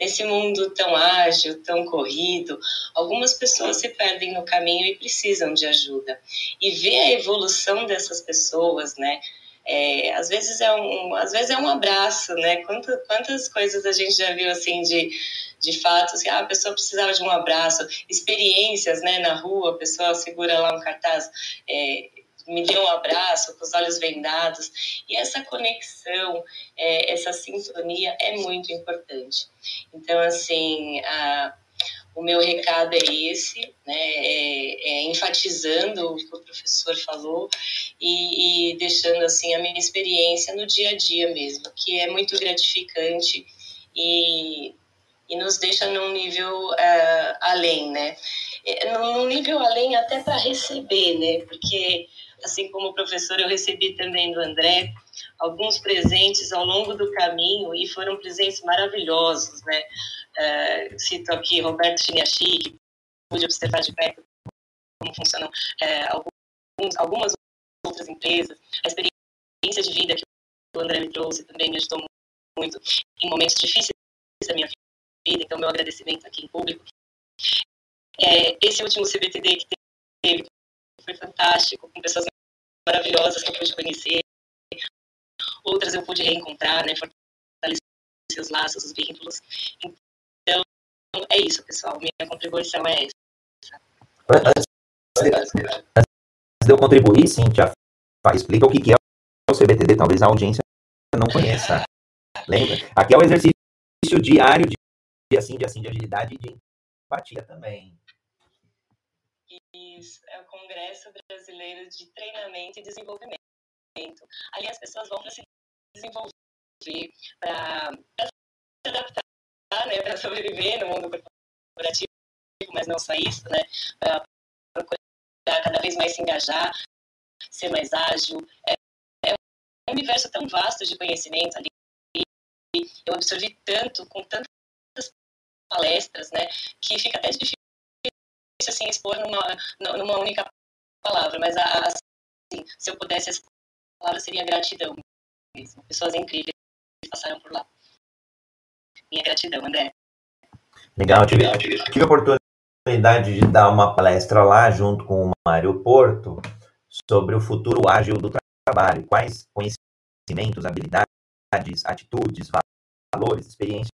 Nesse mundo tão ágil, tão corrido, algumas pessoas se perdem no caminho e precisam de ajuda. E ver a evolução dessas pessoas, né, é, às vezes é um, às vezes é um abraço, né? Quantas, quantas coisas a gente já viu assim de de fato, assim, ah, a pessoa precisava de um abraço, experiências, né, na rua, a pessoa segura lá um cartaz, é, me deu um abraço com os olhos vendados e essa conexão, é, essa sintonia é muito importante. Então, assim, a, o meu recado é esse, né, é, é enfatizando o que o professor falou e, e deixando assim a minha experiência no dia a dia mesmo, que é muito gratificante e e nos deixa num nível uh, além, né? É, num nível além até para receber, né? Porque, assim como o professor, eu recebi também do André alguns presentes ao longo do caminho e foram presentes maravilhosos, né? Uh, cito aqui Roberto Chiniachi, que pude observar de perto como funcionam uh, alguns, algumas outras empresas, a experiência de vida que o André me trouxe também me ajudou muito em momentos difíceis da minha vida então meu agradecimento aqui em público. É, esse último CBTD que teve foi fantástico, com pessoas maravilhosas que eu pude conhecer, outras eu pude reencontrar, né, fortalecer os laços, os vínculos. Então, é isso, pessoal, minha contribuição é essa. Antes de eu contribuir, Cintia, explica o que é o CBTD, talvez a audiência não conheça. Lembra? Aqui é o exercício diário de dia sim, dia sim, de agilidade e de empatia também. É o Congresso Brasileiro de Treinamento e Desenvolvimento. Ali as pessoas vão para se desenvolver, para se adaptar, né, para sobreviver no mundo corporativo, mas não só isso, né, para procurar cada vez mais se engajar, ser mais ágil. É, é um universo tão vasto de conhecimento ali. Eu absorvi tanto, com tanta palestras, né, que fica até difícil assim expor numa numa única palavra, mas assim, se eu pudesse essa palavra seria gratidão mesmo. Pessoas incríveis passaram por lá. Minha gratidão, André. Legal, eu tive, tive a oportunidade de dar uma palestra lá junto com o Mário Porto sobre o futuro ágil do trabalho, quais conhecimentos, habilidades, atitudes, valores, experiências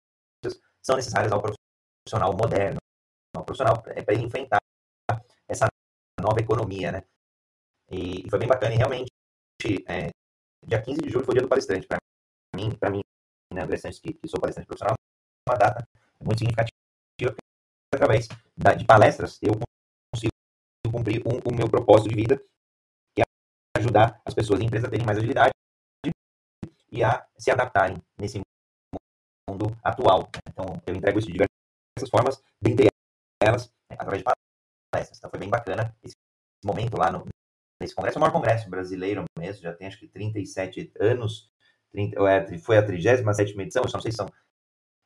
são necessárias ao profissional moderno, profissional é para ele enfrentar essa nova economia, né? E, e foi bem bacana e realmente, é, dia 15 de julho foi o dia do palestrante para mim, para mim, né, adolescente que, que sou palestrante profissional, uma data muito significativa, através da, de palestras eu consigo cumprir um, o meu propósito de vida, que é ajudar as pessoas e empresas a terem mais agilidade e a se adaptarem nesse mundo atual. Então, eu entrego isso de diversas formas, dentre elas, né, através de palestras. Então, foi bem bacana esse momento lá no, nesse congresso. O maior congresso brasileiro mesmo, já tem acho que 37 anos, 30, é, foi a 37 edição, eu não sei se são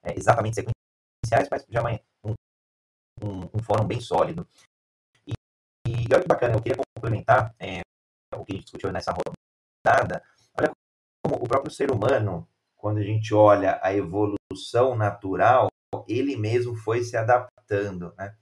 é, exatamente sequenciais, mas já é um, um, um fórum bem sólido. E, e olha que bacana, eu queria complementar é, o que a gente discutiu nessa rodada. Olha como o próprio ser humano, quando a gente olha a evolução natural, ele mesmo foi se adaptando, né?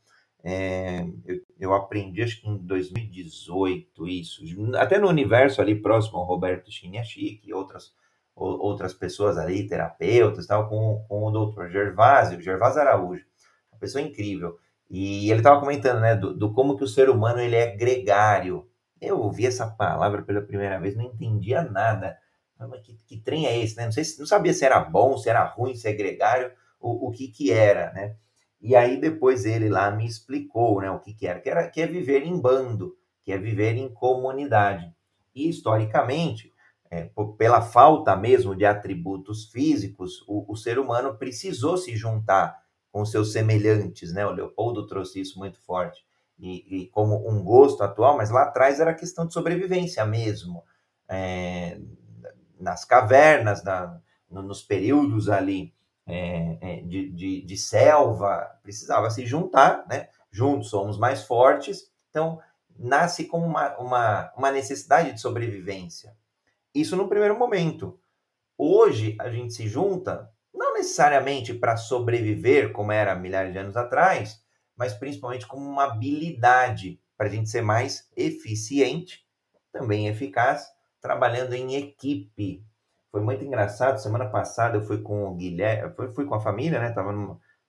É, eu, eu, aprendi, acho que em 2018, isso. Até no universo ali próximo ao Roberto Chiniachik e outras, outras pessoas ali, terapeutas tal, com, com o doutor Gervásio, Gervásio Araújo, uma pessoa incrível. E ele estava comentando, né, do, do, como que o ser humano ele é gregário. Eu ouvi essa palavra pela primeira vez, não entendia nada. Mas que, que trem é esse, né? Não, sei se, não sabia se era bom, se era ruim, se é gregário, o, o que que era, né? E aí depois ele lá me explicou né, o que, que era, que era, que é viver em bando, que é viver em comunidade. E historicamente, é, pela falta mesmo de atributos físicos, o, o, ser humano precisou se juntar com seus semelhantes, né? O Leopoldo trouxe isso muito forte. E, e como um gosto atual, mas lá atrás era questão de sobrevivência mesmo. É, nas cavernas, na, no, nos períodos ali é, é, de, de, de, selva, precisava se juntar, né? Juntos somos mais fortes, então nasce como uma, uma, uma necessidade de sobrevivência. Isso no primeiro momento. Hoje a gente se junta, não necessariamente para sobreviver, como era milhares de anos atrás, mas principalmente como uma habilidade para a gente ser mais eficiente, também eficaz, trabalhando em equipe, foi muito engraçado. Semana passada eu fui com o Guilherme, fui, fui com a família, né? Tava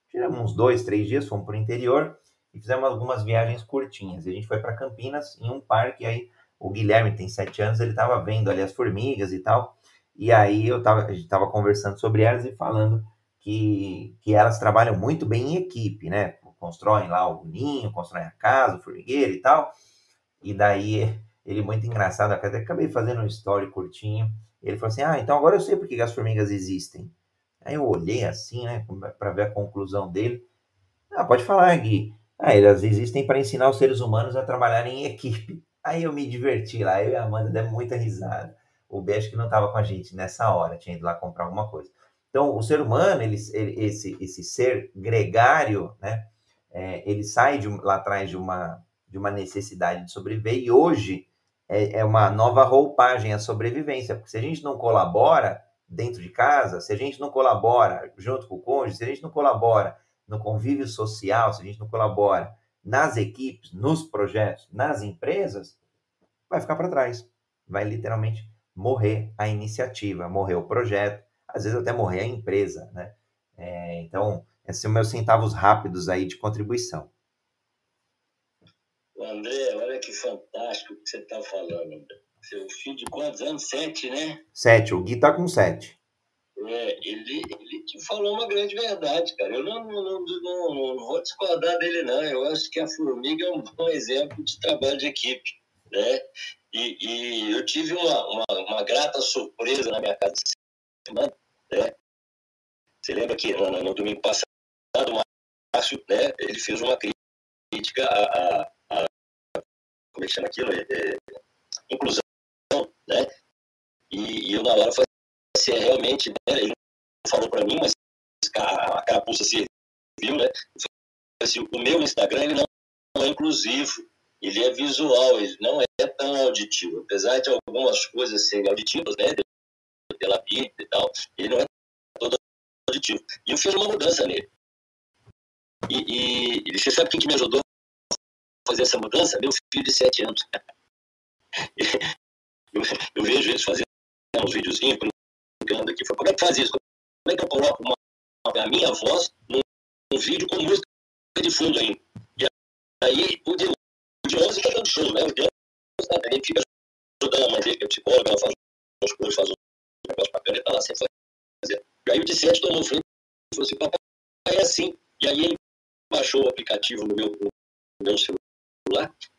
tiramos uns dois, três dias, fomos para o interior e fizemos algumas viagens curtinhas. E a gente foi para Campinas em um parque. Aí o Guilherme tem sete anos, ele estava vendo ali as formigas e tal. E aí eu tava, a gente estava conversando sobre elas e falando que, que elas trabalham muito bem em equipe, né? Constroem lá o ninho, constroem a casa, o formigueiro e tal. E daí ele muito engraçado, até acabei fazendo um story curtinho ele falou assim: Ah, então agora eu sei por que as formigas existem. Aí eu olhei assim, né, para ver a conclusão dele. Ah, pode falar, Gui. Ah, elas existem para ensinar os seres humanos a trabalharem em equipe. Aí eu me diverti lá, eu e a Amanda demos muita risada. O B que não estava com a gente nessa hora, tinha ido lá comprar alguma coisa. Então, o ser humano, ele, ele esse, esse ser gregário, né, é, ele sai de, lá atrás de uma, de uma necessidade de sobreviver e hoje é, é uma nova roupagem a sobrevivência, porque se a gente não colabora dentro de casa, se a gente não colabora junto com o cônjuge, se a gente não colabora no convívio social, se a gente não colabora nas equipes, nos projetos, nas empresas, vai ficar para trás. Vai literalmente morrer a iniciativa, morrer o projeto, às vezes até morrer a empresa, né? É, então, esses são meus centavos rápidos aí de contribuição. André, olha que fantástico que você está falando. Seu filho de quantos anos? Sete, né? Sete, o Gui tá com sete. É, ele, ele te falou uma grande verdade, cara. Eu não, não, não, não, vou discordar dele, não. Eu acho que a formiga é um bom exemplo de trabalho de equipe, né? E, e eu tive uma, uma, uma, grata surpresa na minha casa essa semana, né? Você lembra que no, no domingo passado, o Márcio, né, ele fez uma crítica a, a como é que chama aquilo? É, é, inclusão, né? E, e, eu na hora falei assim, é, realmente, né, ele falou para mim, mas a, a carapuça serviu, né? Assim, o meu Instagram ele não é inclusivo, ele é visual, ele não é tão auditivo, apesar de algumas coisas serem auditivas, né? Pela Bíblia e tal, ele não é todo auditivo. E eu fiz uma mudança nele. E, e você sabe quem que me ajudou fazer essa mudança? Meu filho de 7 anos. eu, eu, vejo eles fazendo uns videozinhos, brincando aqui. Como é que faz isso? Como é que eu coloco uma, a minha voz num, num vídeo com música de fundo ainda? E aí, o de, o de 11 está dando show, né? O de 11 tá, ele fica ajudando a mãe dele, que é psicóloga, ela faz uns coisas, faz uns negócios papel, ele tá lá sempre fazendo. E aí o de 7 tomou frente e falou assim, papai, é assim. E aí ele baixou o aplicativo no meu, no meu celular,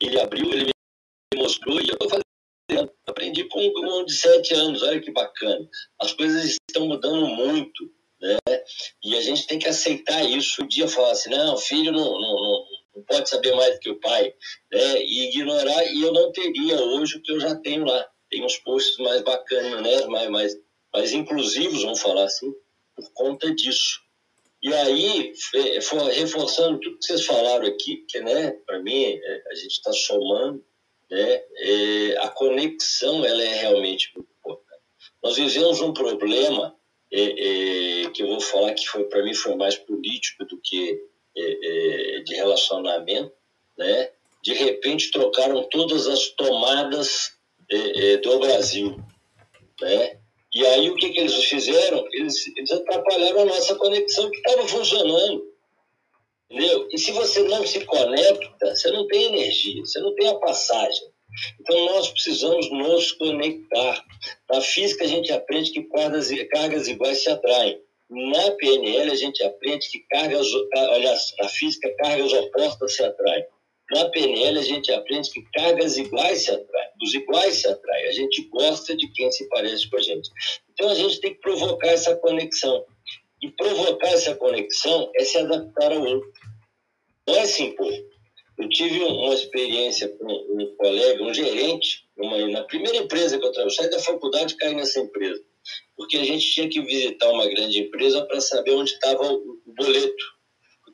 ele abriu, ele me mostrou e eu estou fazendo. Aprendi com um de sete anos, olha que bacana. As coisas estão mudando muito, né? E a gente tem que aceitar isso. Um dia falar assim, não, filho não, não, não, não pode saber mais do que o pai, né? E ignorar, e eu não teria hoje o que eu já tenho lá. Tem uns posts mais bacanas, né? Mais, mais, mais inclusivos, vamos falar assim, por conta disso. E aí, reforçando tudo que vocês falaram aqui, que, né, para mim, é, a gente está somando, né, é, a conexão ela é realmente muito importante. Nós vivemos um problema é, é, que eu vou falar que foi para mim foi mais político do que é, é, de relacionamento, né? De repente trocaram todas as tomadas do Brasil, né? E aí o que, que eles fizeram? Eles, eles atrapalharam a nossa conexão que estava funcionando. Entendeu? E se você não se conecta, você não tem energia, você não tem a passagem. Então nós precisamos nos conectar. Na física a gente aprende que cargas, cargas iguais se atraem. Na PNL a gente aprende que cargas, olha, na física cargas opostas se atraem. Na PNL, a gente aprende que cargas iguais se atraem, os iguais se atraem. A gente gosta de quem se parece com a gente. Então, a gente tem que provocar essa conexão. E provocar essa conexão é se adaptar ao outro. Não é se impor. Eu tive uma experiência com um colega, um gerente, uma, na primeira empresa que eu trabalhei. Saí da faculdade e caí nessa empresa. Porque a gente tinha que visitar uma grande empresa para saber onde estava o, o boleto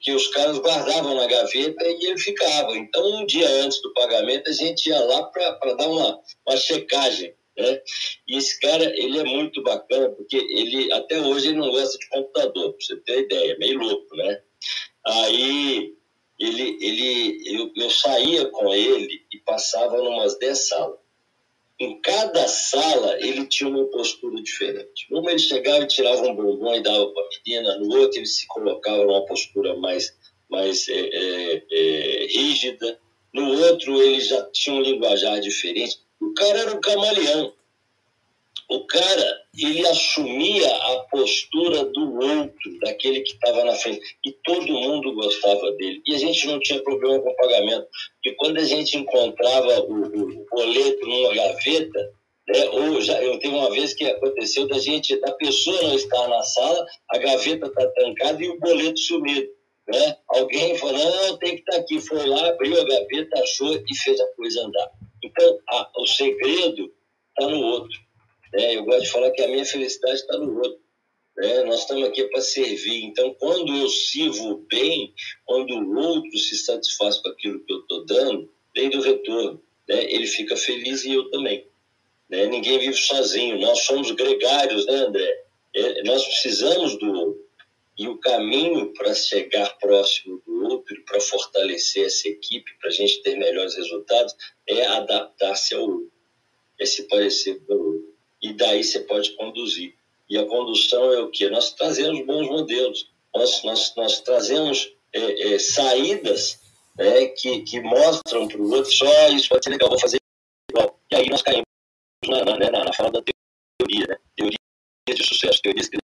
que os caras guardavam na gaveta e ele ficava. Então, um dia antes do pagamento, a gente ia lá para dar uma, uma checagem. Né? E esse cara, ele é muito bacana, porque ele, até hoje, ele não gosta de computador, para você ter ideia, meio louco, né? Aí, ele, ele, eu, eu saía com ele e passava numas 10 salas. Em cada sala, ele tinha uma postura diferente. Uma, ele chegava e tirava um bombom e dava para a menina. No outro, ele se colocava numa postura mais, mais é, é, é, rígida. No outro, ele já tinha um linguajar diferente. O cara era um camaleão o cara ele assumia a postura do outro, daquele que estava na frente, e todo mundo gostava dele. E a gente não tinha problema com pagamento, porque quando a gente encontrava o, o boleto numa gaveta, né, ou já, eu tenho uma vez que aconteceu da gente, da pessoa não estar na sala, a gaveta está trancada e o boleto sumido. Né? Alguém falou, não, tem que estar tá aqui. Foi lá, abriu a gaveta, achou e fez a coisa andar. Então, a, o segredo está no outro. Né? Eu gosto de falar que a minha felicidade está no outro. Né? Nós estamos aqui para servir. Então, quando eu sirvo bem, quando o outro se satisfaz com aquilo que eu estou dando, vem do retorno. Né? Ele fica feliz e eu também. Né? Ninguém vive sozinho. Nós somos gregários, né, André? É, nós precisamos do outro. E o caminho para chegar próximo do outro, para fortalecer essa equipe, para a gente ter melhores resultados, é adaptar-se ao outro, é se parecer com o outro e daí você pode conduzir. E a condução é o que? Nós trazemos bons modelos, nós, nós, nós trazemos é, é, saídas né, que, que mostram para o outro só isso pode ser legal, vou fazer igual. E aí nós caímos na, na, né, na, na fala da teoria, né? teoria de sucesso, teorias que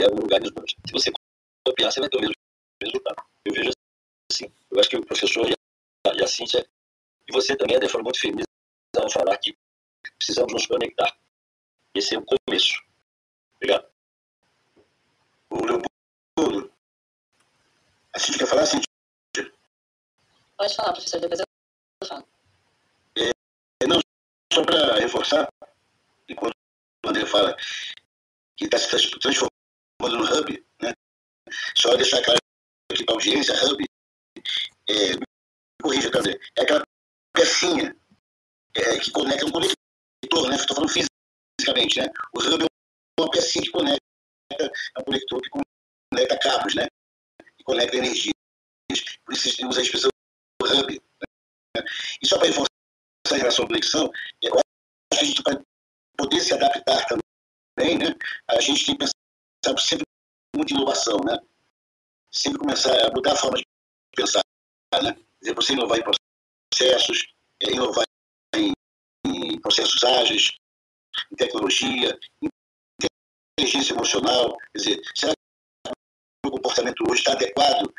levam lugares bons. Se você copiar, você vai ter o mesmo resultado. Eu vejo assim, eu acho que o professor e a, e Cíntia, e você também, André, foram muito felizes ao falar que precisamos nos conectar. Esse é o começo. Obrigado. O Leopoldo, a gente quer falar? Pode falar, professor, depois eu falo. É, não, só para reforçar, enquanto o André fala que está se transformando no hub, né? só deixar claro aqui para a audiência, hub, é, corrija, André, é aquela pecinha é, que conecta um conector, né? Estou falando físico fisicamente, né? O hub é uma pecinha que conecta, é um conector que conecta cabos, né? Que conecta energia. Por isso usa a expressão hub. Né? E só para reforçar em relação à conexão, eu acho que a gente, para poder se adaptar também, né? A gente tem que pensar sempre muito em inovação, né? Sempre começar a mudar a forma de pensar, né? Dizer, você inovar em processos, é, inovar em processos ágeis, em tecnologia, em inteligência emocional. Quer dizer, será que o comportamento hoje está adequado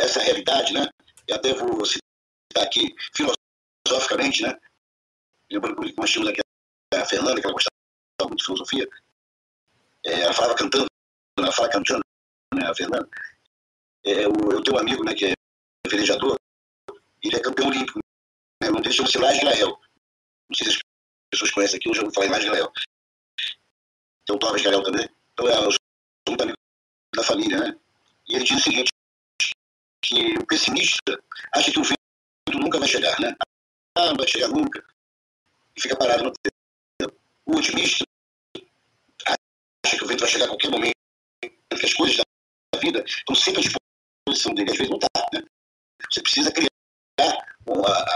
essa realidade, né? Eu até vou citar aqui filosoficamente, né? Lembrando que nós tínhamos aqui a Fernanda, que ela gostava muito de filosofia. É, ela falava cantando, ela fala cantando, né, a Fernanda. É, eu, eu tenho um amigo, né, que é velejador, ele é campeão olímpico. Né? O nome dele chama-se Lars Grael. Não sei se as pessoas conhecem aqui, eu já vou falar em Lars Grael. Tem o Thomas Grael também. Então, eu sou muito amigo da família, né? E ele diz o seguinte, que o pessimista acha que o vento nunca vai chegar, né? Ah, não vai chegar nunca. E fica parado no tempo. O otimista acha que o vento vai chegar a qualquer momento, que as coisas da vida estão sempre à disposição dele. Às vezes não está, né? Você precisa criar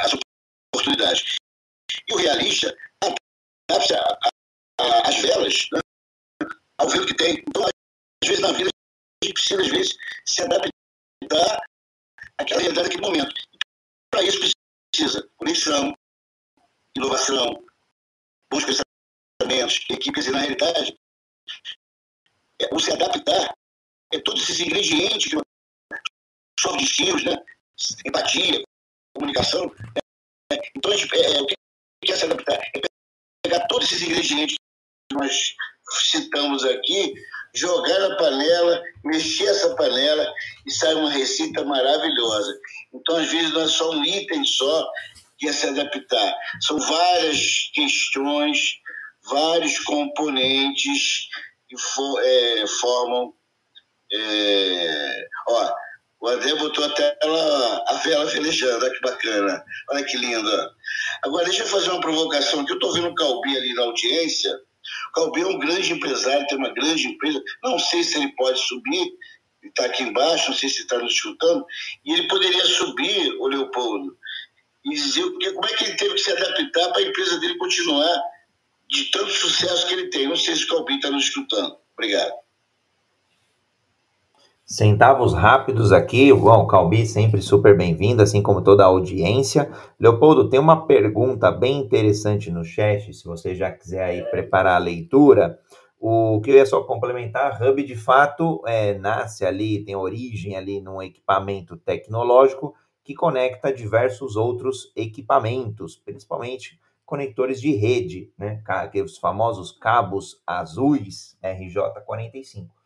as oportunidades. E o realista as velas né, ao vento que tem. Então, às vezes, na vida, a gente precisa, às vezes, se adaptar àquela realidade daquele momento. Para isso, precisa conexão, inovação, bons pensamentos, equipes, e na realidade, é, o se adaptar é todos esses ingredientes, soft skills, né? empatia, comunicação. Né? Então, a gente, é, o que é se adaptar? É pegar todos esses ingredientes que nós citamos aqui, jogar na panela, mexer essa panela e sai uma receita maravilhosa. Então, às vezes, não é só um item só que é se adaptar. São várias questões, vários componentes que for, é, formam. É, ó, o André botou a tela, a vela velejando, olha que bacana. Olha que lindo. Agora, deixa eu fazer uma provocação aqui. Eu estou vendo o Calbi ali na audiência. O Calbi é um grande empresário, tem uma grande empresa. Não sei se ele pode subir, está aqui embaixo, não sei se está nos escutando. E ele poderia subir, o Leopoldo, e dizer porque, como é que ele teve que se adaptar para a empresa dele continuar de tanto sucesso que ele tem. Não sei se o Calbi está nos escutando. Obrigado. Centavos rápidos aqui, o Calbi sempre super bem-vindo, assim como toda a audiência. Leopoldo, tem uma pergunta bem interessante no chat, se você já quiser aí preparar a leitura. O que eu ia só complementar, Hub de fato é, nasce ali, tem origem ali num equipamento tecnológico que conecta diversos outros equipamentos, principalmente conectores de rede, né? Os famosos cabos azuis RJ45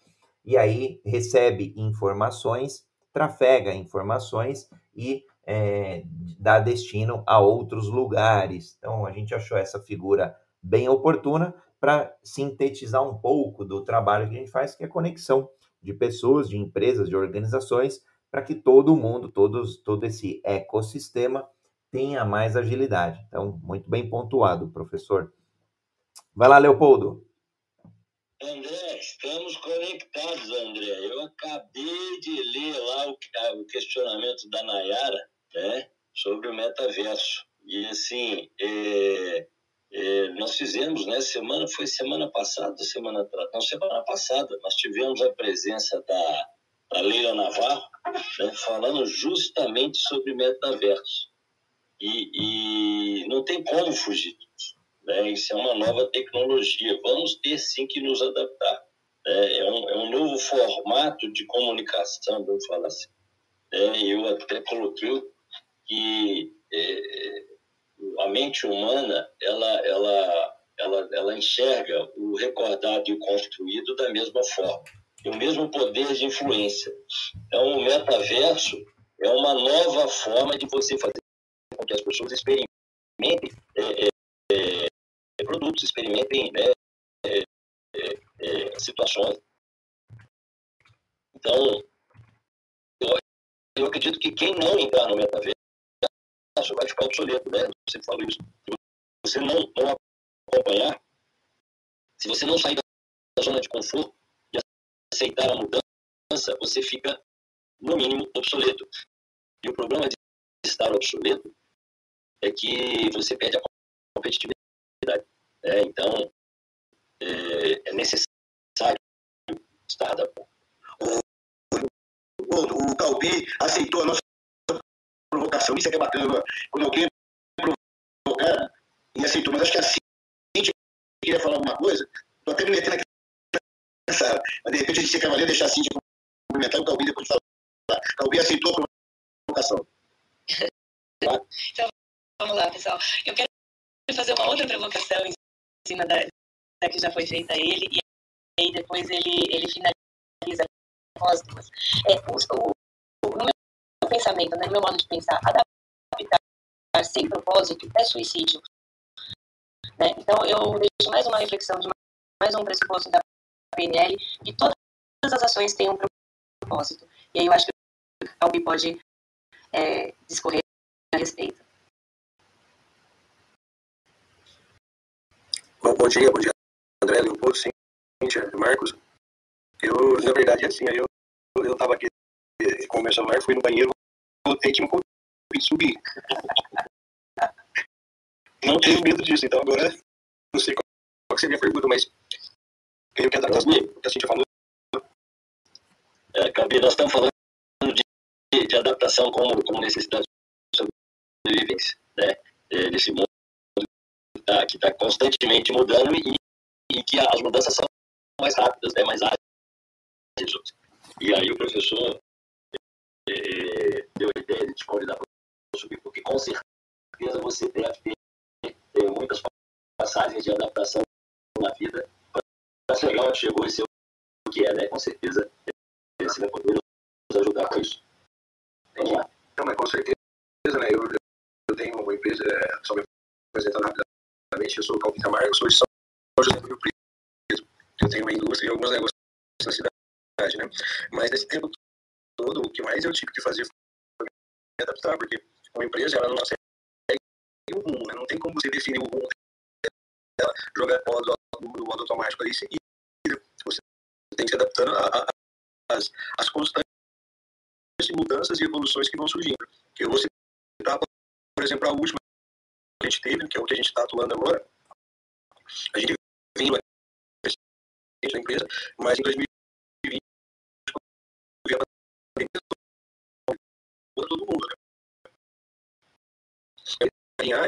e aí recebe informações, trafega informações e é, dá destino a outros lugares. Então, a gente achou essa figura bem oportuna para sintetizar um pouco do trabalho que a gente faz, que é conexão de pessoas, de empresas, de organizações, para que todo mundo, todos, todo esse ecossistema tenha mais agilidade. Então, muito bem pontuado, professor. Vai lá, Leopoldo. André, estamos conectados, André. Eu acabei de ler lá o, o questionamento da Nayara né, sobre o metaverso. E, assim, é, é, nós fizemos, né, semana, foi semana passada, semana não, semana passada, nós tivemos a presença da, da Leila Navarro, né, falando justamente sobre metaverso. E, e não tem como fugir disso. Né? Isso é uma nova tecnologia. Vamos ter sim que nos adaptar. Né? É, um, é um novo formato de comunicação, vamos falar assim. É, eu até coloquei que é, a mente humana ela, ela, ela, ela enxerga o recordado e o construído da mesma forma. Tem o mesmo poder de influência. Então, o metaverso é uma nova forma de você fazer com que as pessoas experimentem é, é, produtos, experimentem né, é, é, é, situações. Então, eu, eu acredito que quem não entrar no metaverso vai ficar obsoleto, né? Você falou isso. Se você não, não acompanhar, se você não sair da zona de conforto e aceitar a mudança, você fica, no mínimo, obsoleto. E o problema de estar obsoleto é que você perde a competitividade. É, então, é, é, necessário estar da o, o, o Calbi aceitou a nossa provocação, isso é que é bacana. Quando alguém é provocado e aceitou, mas acho que a Cintia queria falar alguma coisa, estou até me metendo aqui nessa, mas de repente a gente cavaleiro deixar a Cintia complementar o Calbi depois falar Calbi aceitou a provocação. então, vamos lá, pessoal. Eu quero fazer uma outra provocação em cima da, da que já foi feita a ele, e aí depois ele, ele finaliza as duas. É, o, o, no meu pensamento, né, no meu modo de pensar, adaptar sem propósito é suicídio. Né? Então, eu deixo mais uma reflexão, de mais um pressuposto da PNL, que todas as ações têm um propósito. E aí eu acho que a UB pode é, discorrer a respeito. Bom, bom dia, bom dia, André, Leopoldo, Cíntia, Marcos. Eu, na verdade, assim, eu, eu tava aqui com o celular, fui no banheiro, voltei, tinha um convite, subir. Não tenho medo disso, então agora não sei qual, qual seria a pergunta, mas creio que a adaptação que a Cintia falou. É, nós estamos falando de, de adaptação como, como necessidade de sobrevivência, né? É, nesse mundo tá, que está constantemente mudando e, e que as mudanças são mais rápidas, né? mais ágeis. E aí o professor é, deu a ideia de convidar para subir, porque com certeza você deve ter tem muitas passagens de adaptação na vida para chegar onde chegou e ser o que é, né? Com certeza você vai poder nos ajudar com isso. Vamos. Não, mas com certeza, né? Eu, eu tenho uma empresa, é, só me apresentando rapidamente, eu sou o Calvin Camargo, sou de São José do Rio Preto. Tenho uma indústria e alguns negócios na cidade, né? Mas nesse tempo todo, o que mais eu tive que fazer foi me adaptar, porque uma empresa, ela não consegue o rumo, né? Não tem como você definir o rumo dela, jogar modo, no modo automático ali e você tem que se adaptando às, às constantes mudanças e evoluções que vão surgindo. Eu vou citar, por exemplo, a última que a gente teve, que é o que a gente está atuando agora. A gente vindo da empresa, mas em 2020 todo mundo, né?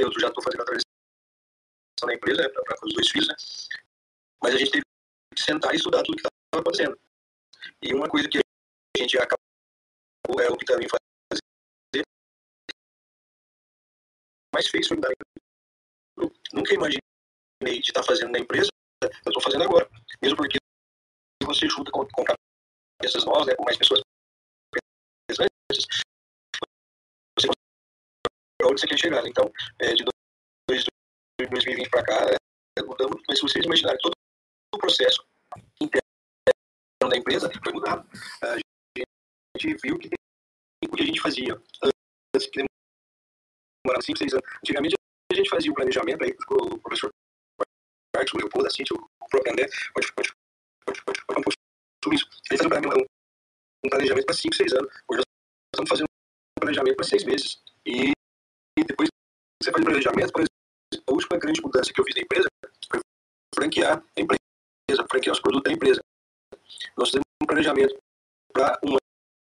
eu já estou fazendo a transição na empresa é para os dois filhos, né? Mas a gente teve que sentar e estudar tudo que estava acontecendo. E uma coisa que a gente acabou é o que também fazer mais fez foi nunca imaginei de estar fazendo na empresa, eu estou fazendo agora. Mesmo porque você junta com, com cabeças novas, né, com mais pessoas presentes, você para onde você quer chegar. Então, é, de 2020 para cá, é, mudamos, mas se vocês imaginarem todo o processo interno da empresa foi mudado. A gente viu que o que a gente fazia antes, que demorava 5, 6 anos. Antigamente, a gente fazia o planejamento, aí o professor Marcos, o Leopoldo, a Cintia, o próprio André, pode, pode, pode, pode, pode. Ele fazia um, um planejamento para 5, 6 anos. Hoje nós estamos fazendo um planejamento para 6 meses. E e depois você faz o planejamento, por exemplo, a última grande mudança que eu fiz na empresa foi franquear a empresa, franquear os produtos da empresa. Nós fizemos um planejamento para um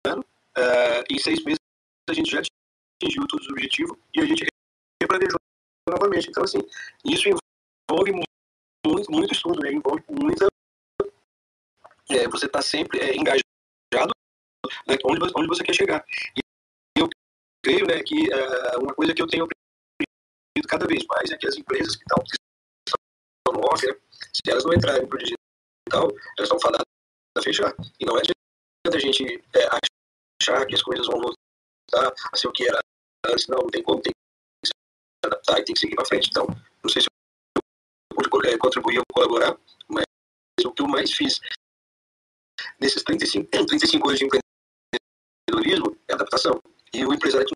ano, uh, em seis meses a gente já atingiu todos os objetivos e a gente replanejou novamente. Então, assim, isso envolve muito, muito estudo, né? envolve muita. É, você está sempre é, engajado né, onde, onde você quer chegar. E creio né, que uh, uma coisa que eu tenho aprendido cada vez mais é que as empresas que estão, no off, né, se elas não entrarem para o digital, elas estão fadadas a fechar. E não é a gente é, achar que as coisas vão voltar a ser o que era antes. Não, não tem como, tem que se adaptar e tem que seguir para frente. Então, não sei se eu contribuir ou colaborar, mas o que eu mais fiz nesses 35, 35 anos de empreendedorismo é adaptação. E o empresário que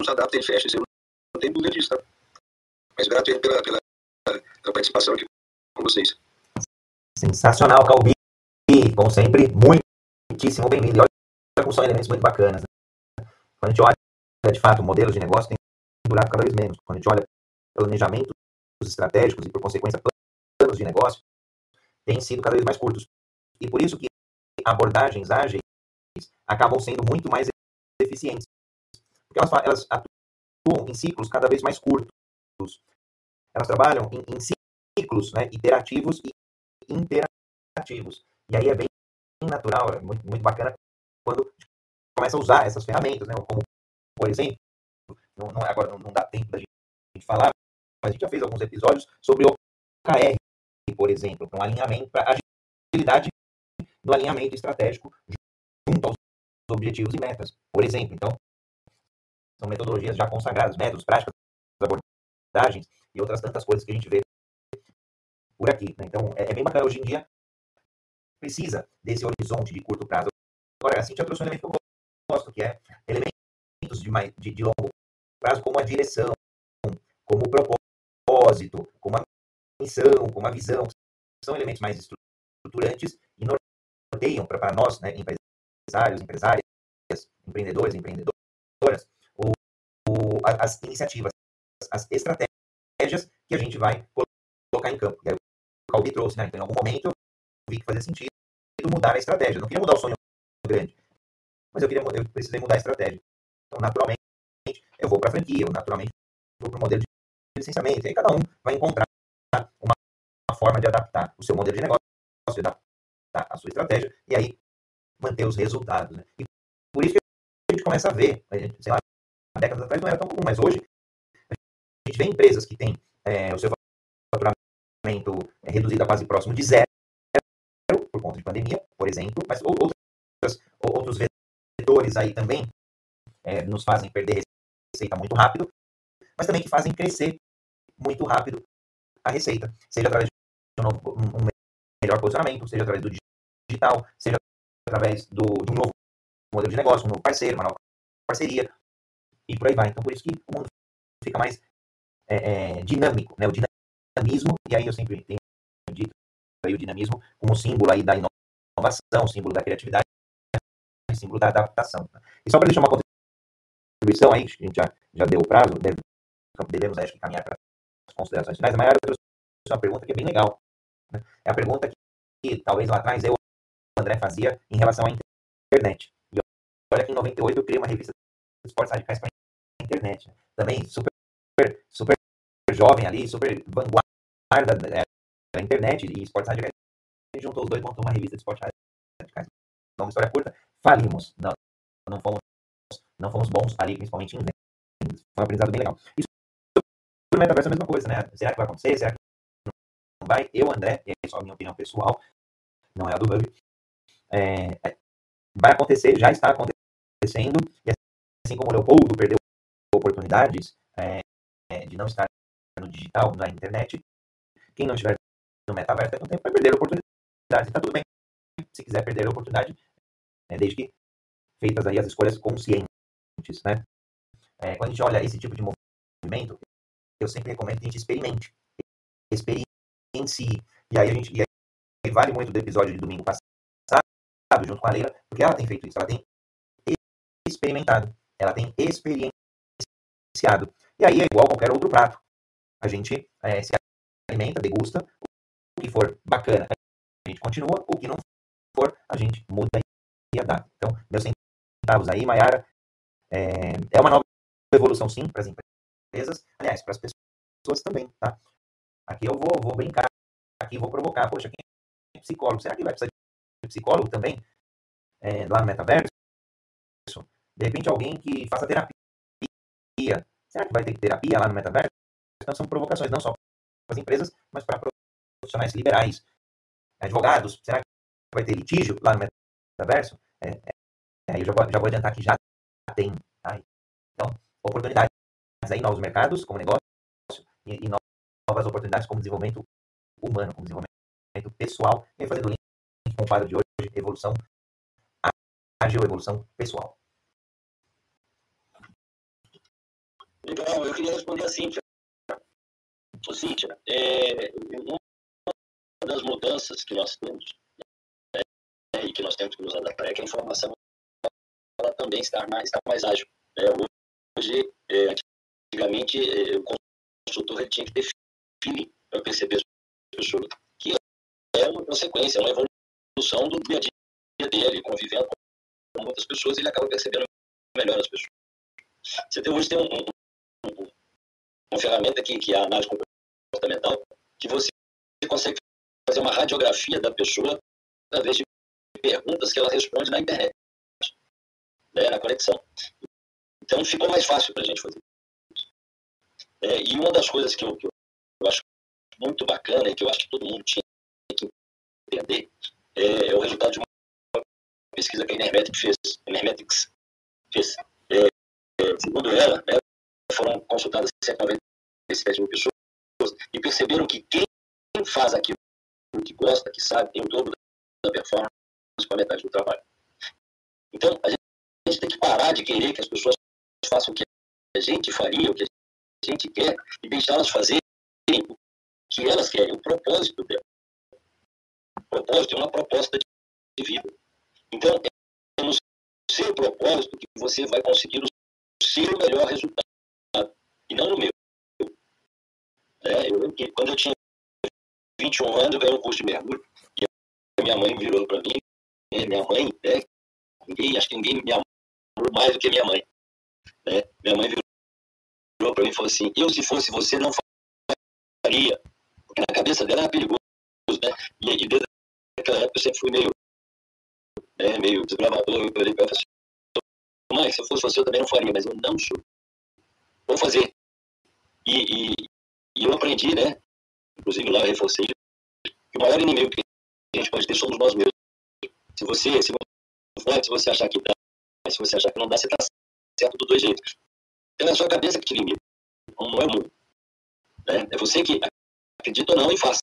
não se adapta, ele fecha. Isso não tem dúvida disso, tá? Mas grato pela, pela, pela participação aqui com vocês. Sensacional, Calbi. Como sempre, muitíssimo bem-vindo. E olha como são elementos muito bacanas. Né? Quando a gente olha, de fato, modelos de negócio, tem durado cada vez menos. Quando a gente olha planejamentos estratégicos e, por consequência, planos de negócio, têm sido cada vez mais curtos. E por isso que abordagens ágeis acabam sendo muito mais eficientes. Porque elas, elas atuam em ciclos cada vez mais curtos. Elas trabalham em, em ciclos né, iterativos e interativos. E aí é bem natural, é muito, muito bacana quando começa a usar essas ferramentas, né? Como, por exemplo, não, não, agora não, não dá tempo da gente falar, a gente já fez alguns episódios sobre o OKR, por exemplo, para um alinhamento, para agilidade no alinhamento estratégico junto aos objetivos e metas, por exemplo. Então, são metodologias já consagradas, métodos, práticas, abordagens e outras tantas coisas que a gente vê por aqui. Né? Então, é, é, bem bacana. Hoje em dia, precisa desse horizonte de curto prazo. Agora, a Cintia trouxe um elemento que eu gosto, que é elementos de, mais, de, de longo prazo, como a direção, como o propósito, como a missão, como a visão. São elementos mais estruturantes e norteiam para nós, né, empresários, empresárias, empreendedores, empreendedoras, o, o, as iniciativas, as estratégias que a gente vai colocar em campo. E aí, o Calbi trouxe, né? Então, em algum momento, eu vi que fazia sentido mudar a estratégia. Eu não queria mudar o sonho grande, mas eu, queria, eu precisei mudar a estratégia. Então, naturalmente, eu vou para a franquia, eu naturalmente vou para o modelo de licenciamento. E aí, cada um vai encontrar uma, forma de adaptar o seu modelo de negócio, de adaptar a sua estratégia, e aí manter os resultados. Né? E por isso que a gente começa a ver, sei lá, décadas atrás não era tão comum, mas hoje a gente vê empresas que têm é, o seu faturamento é, reduzido a quase próximo de zero, por conta de pandemia, por exemplo, mas outras, outros vetores aí também é, nos fazem perder receita muito rápido, mas também que fazem crescer muito rápido a receita, seja através de um, novo, um melhor posicionamento, seja através do digital, seja através do, de um novo modelo de negócio, um novo parceiro, uma nova parceria, e por aí vai. Então, por isso que o mundo fica mais é, é, dinâmico, né? O dinamismo, e aí eu sempre tenho dito aí o dinamismo como símbolo aí da inovação, símbolo da criatividade, símbolo da adaptação. Tá? E só para deixar uma contribuição aí, a gente já, já deu o prazo, deve, devemos acho que caminhar para considerações finais, a maior trouxe uma pergunta que é bem legal. Né? É a pergunta que, que, talvez lá atrás eu, o André, fazia em relação à internet. E olha que em 98 eu criei uma revista de esportes radicais para a internet. Né? Também super, super jovem ali, super vanguarda da, da internet e esportes radicais. A juntou os dois e montou uma revista de esportes radicais. Então, uma história curta, falimos. Não, não, fomos, não fomos bons ali, principalmente em vendas. Foi um aprendizado bem legal. Isso o metaverso é a mesma coisa, né? Será que vai acontecer? Será que não vai? Eu, André, e é só a minha opinião pessoal, não é a do Hub, é, é, vai acontecer, já está acontecendo, e assim como o Leopoldo perdeu oportunidades é, é, de não estar no digital, na internet, quem não estiver no metaverso a um vai perder oportunidades, está tudo bem. Se quiser perder a oportunidade, é, desde que feitas aí as escolhas conscientes, né? É, quando a gente olha esse tipo de movimento, eu sempre recomendo que a gente experimente. Experiencie. E aí a gente. E aí vale muito do episódio de domingo passado, junto com a Leila, porque ela tem feito isso, ela tem experimentado, ela tem experienciado. E aí é igual qualquer outro prato. A gente é, se alimenta, degusta, o que for bacana, a gente continua, o que não for, a gente muda e adapta. Então, meus centavos aí, Mayara, é, é uma nova evolução sim para as empresas, aliás, para as pessoas também, tá? Aqui eu vou, vou brincar, aqui vou provocar, poxa, quem é psicólogo? Será que vai precisar de psicólogo também é, lá no metaverso? De repente alguém que faça terapia, será que vai ter terapia lá no metaverso? Então são provocações, não só para as empresas, mas para profissionais liberais, advogados, será que vai ter litígio lá no metaverso? É, é, eu já vou, já vou adiantar que já tem, tá? Então, oportunidades aí, novos mercados como negócio e, e novas oportunidades como desenvolvimento humano, como desenvolvimento pessoal, e fazendo link com o quadro de hoje, evolução ágil, evolução pessoal. Legal, eu queria responder a Cíntia. Ô, Cíntia, é, uma das mudanças que nós temos né, e que nós temos que nos adaptar é que a informação ela também está mais, está mais ágil. Né? Hoje, é, antigamente, é, o consultor tinha que feeling para perceber as pessoas, que é uma consequência, é uma evolução do dia a dia dele, convivendo com outras pessoas, ele acaba percebendo melhor as pessoas. Você tem, hoje tem um, um, uma ferramenta aqui, que é a análise comportamental, que você consegue fazer uma radiografia da pessoa através de perguntas que ela responde na internet. né, na conexão. Então ficou mais fácil para a gente fazer. É, e uma das coisas que eu, que eu acho muito bacana e que eu acho que todo mundo tinha que entender é, é o resultado de uma pesquisa que a Enermetics fez. Enermetics fez. É, é, segundo ela, né, foram consultadas 197 mil pessoas e perceberam que quem faz aquilo que gosta, que sabe, tem o dobro da performance com a metade do trabalho. Então, a gente, a gente tem que parar de querer que as pessoas façam o que a gente faria, o que a gente quer, e deixá-las fazerem o que elas querem, o propósito dela. O propósito é uma proposta de vida. Então, é no seu propósito que você vai conseguir o seu melhor resultado, e não no meu. É, eu, quando eu tinha 21 anos, eu ganhei um curso de mergulho, e minha mãe virou para mim, né, minha mãe, né, ninguém, acho que ninguém me amou mais do que minha mãe. Né? Minha mãe virou para mim e falou assim: eu, se fosse você, não faria. Porque na cabeça dela era perigoso. Né? E, e desde aquela época eu sempre fui meio, né, meio desbravador. Eu falei para ela assim: mãe, se eu fosse você, eu também não faria, mas eu não sou. Vou fazer. E, e, e eu aprendi, né? Inclusive lá eu reforcei que o maior inimigo que a gente pode ter somos nós mesmos. Se você, se você, se você achar que dá, se você achar que não dá, você está certo dos dois jeitos. É a sua cabeça que te limita, não é o mundo. Né? É você que acredita ou não e faz.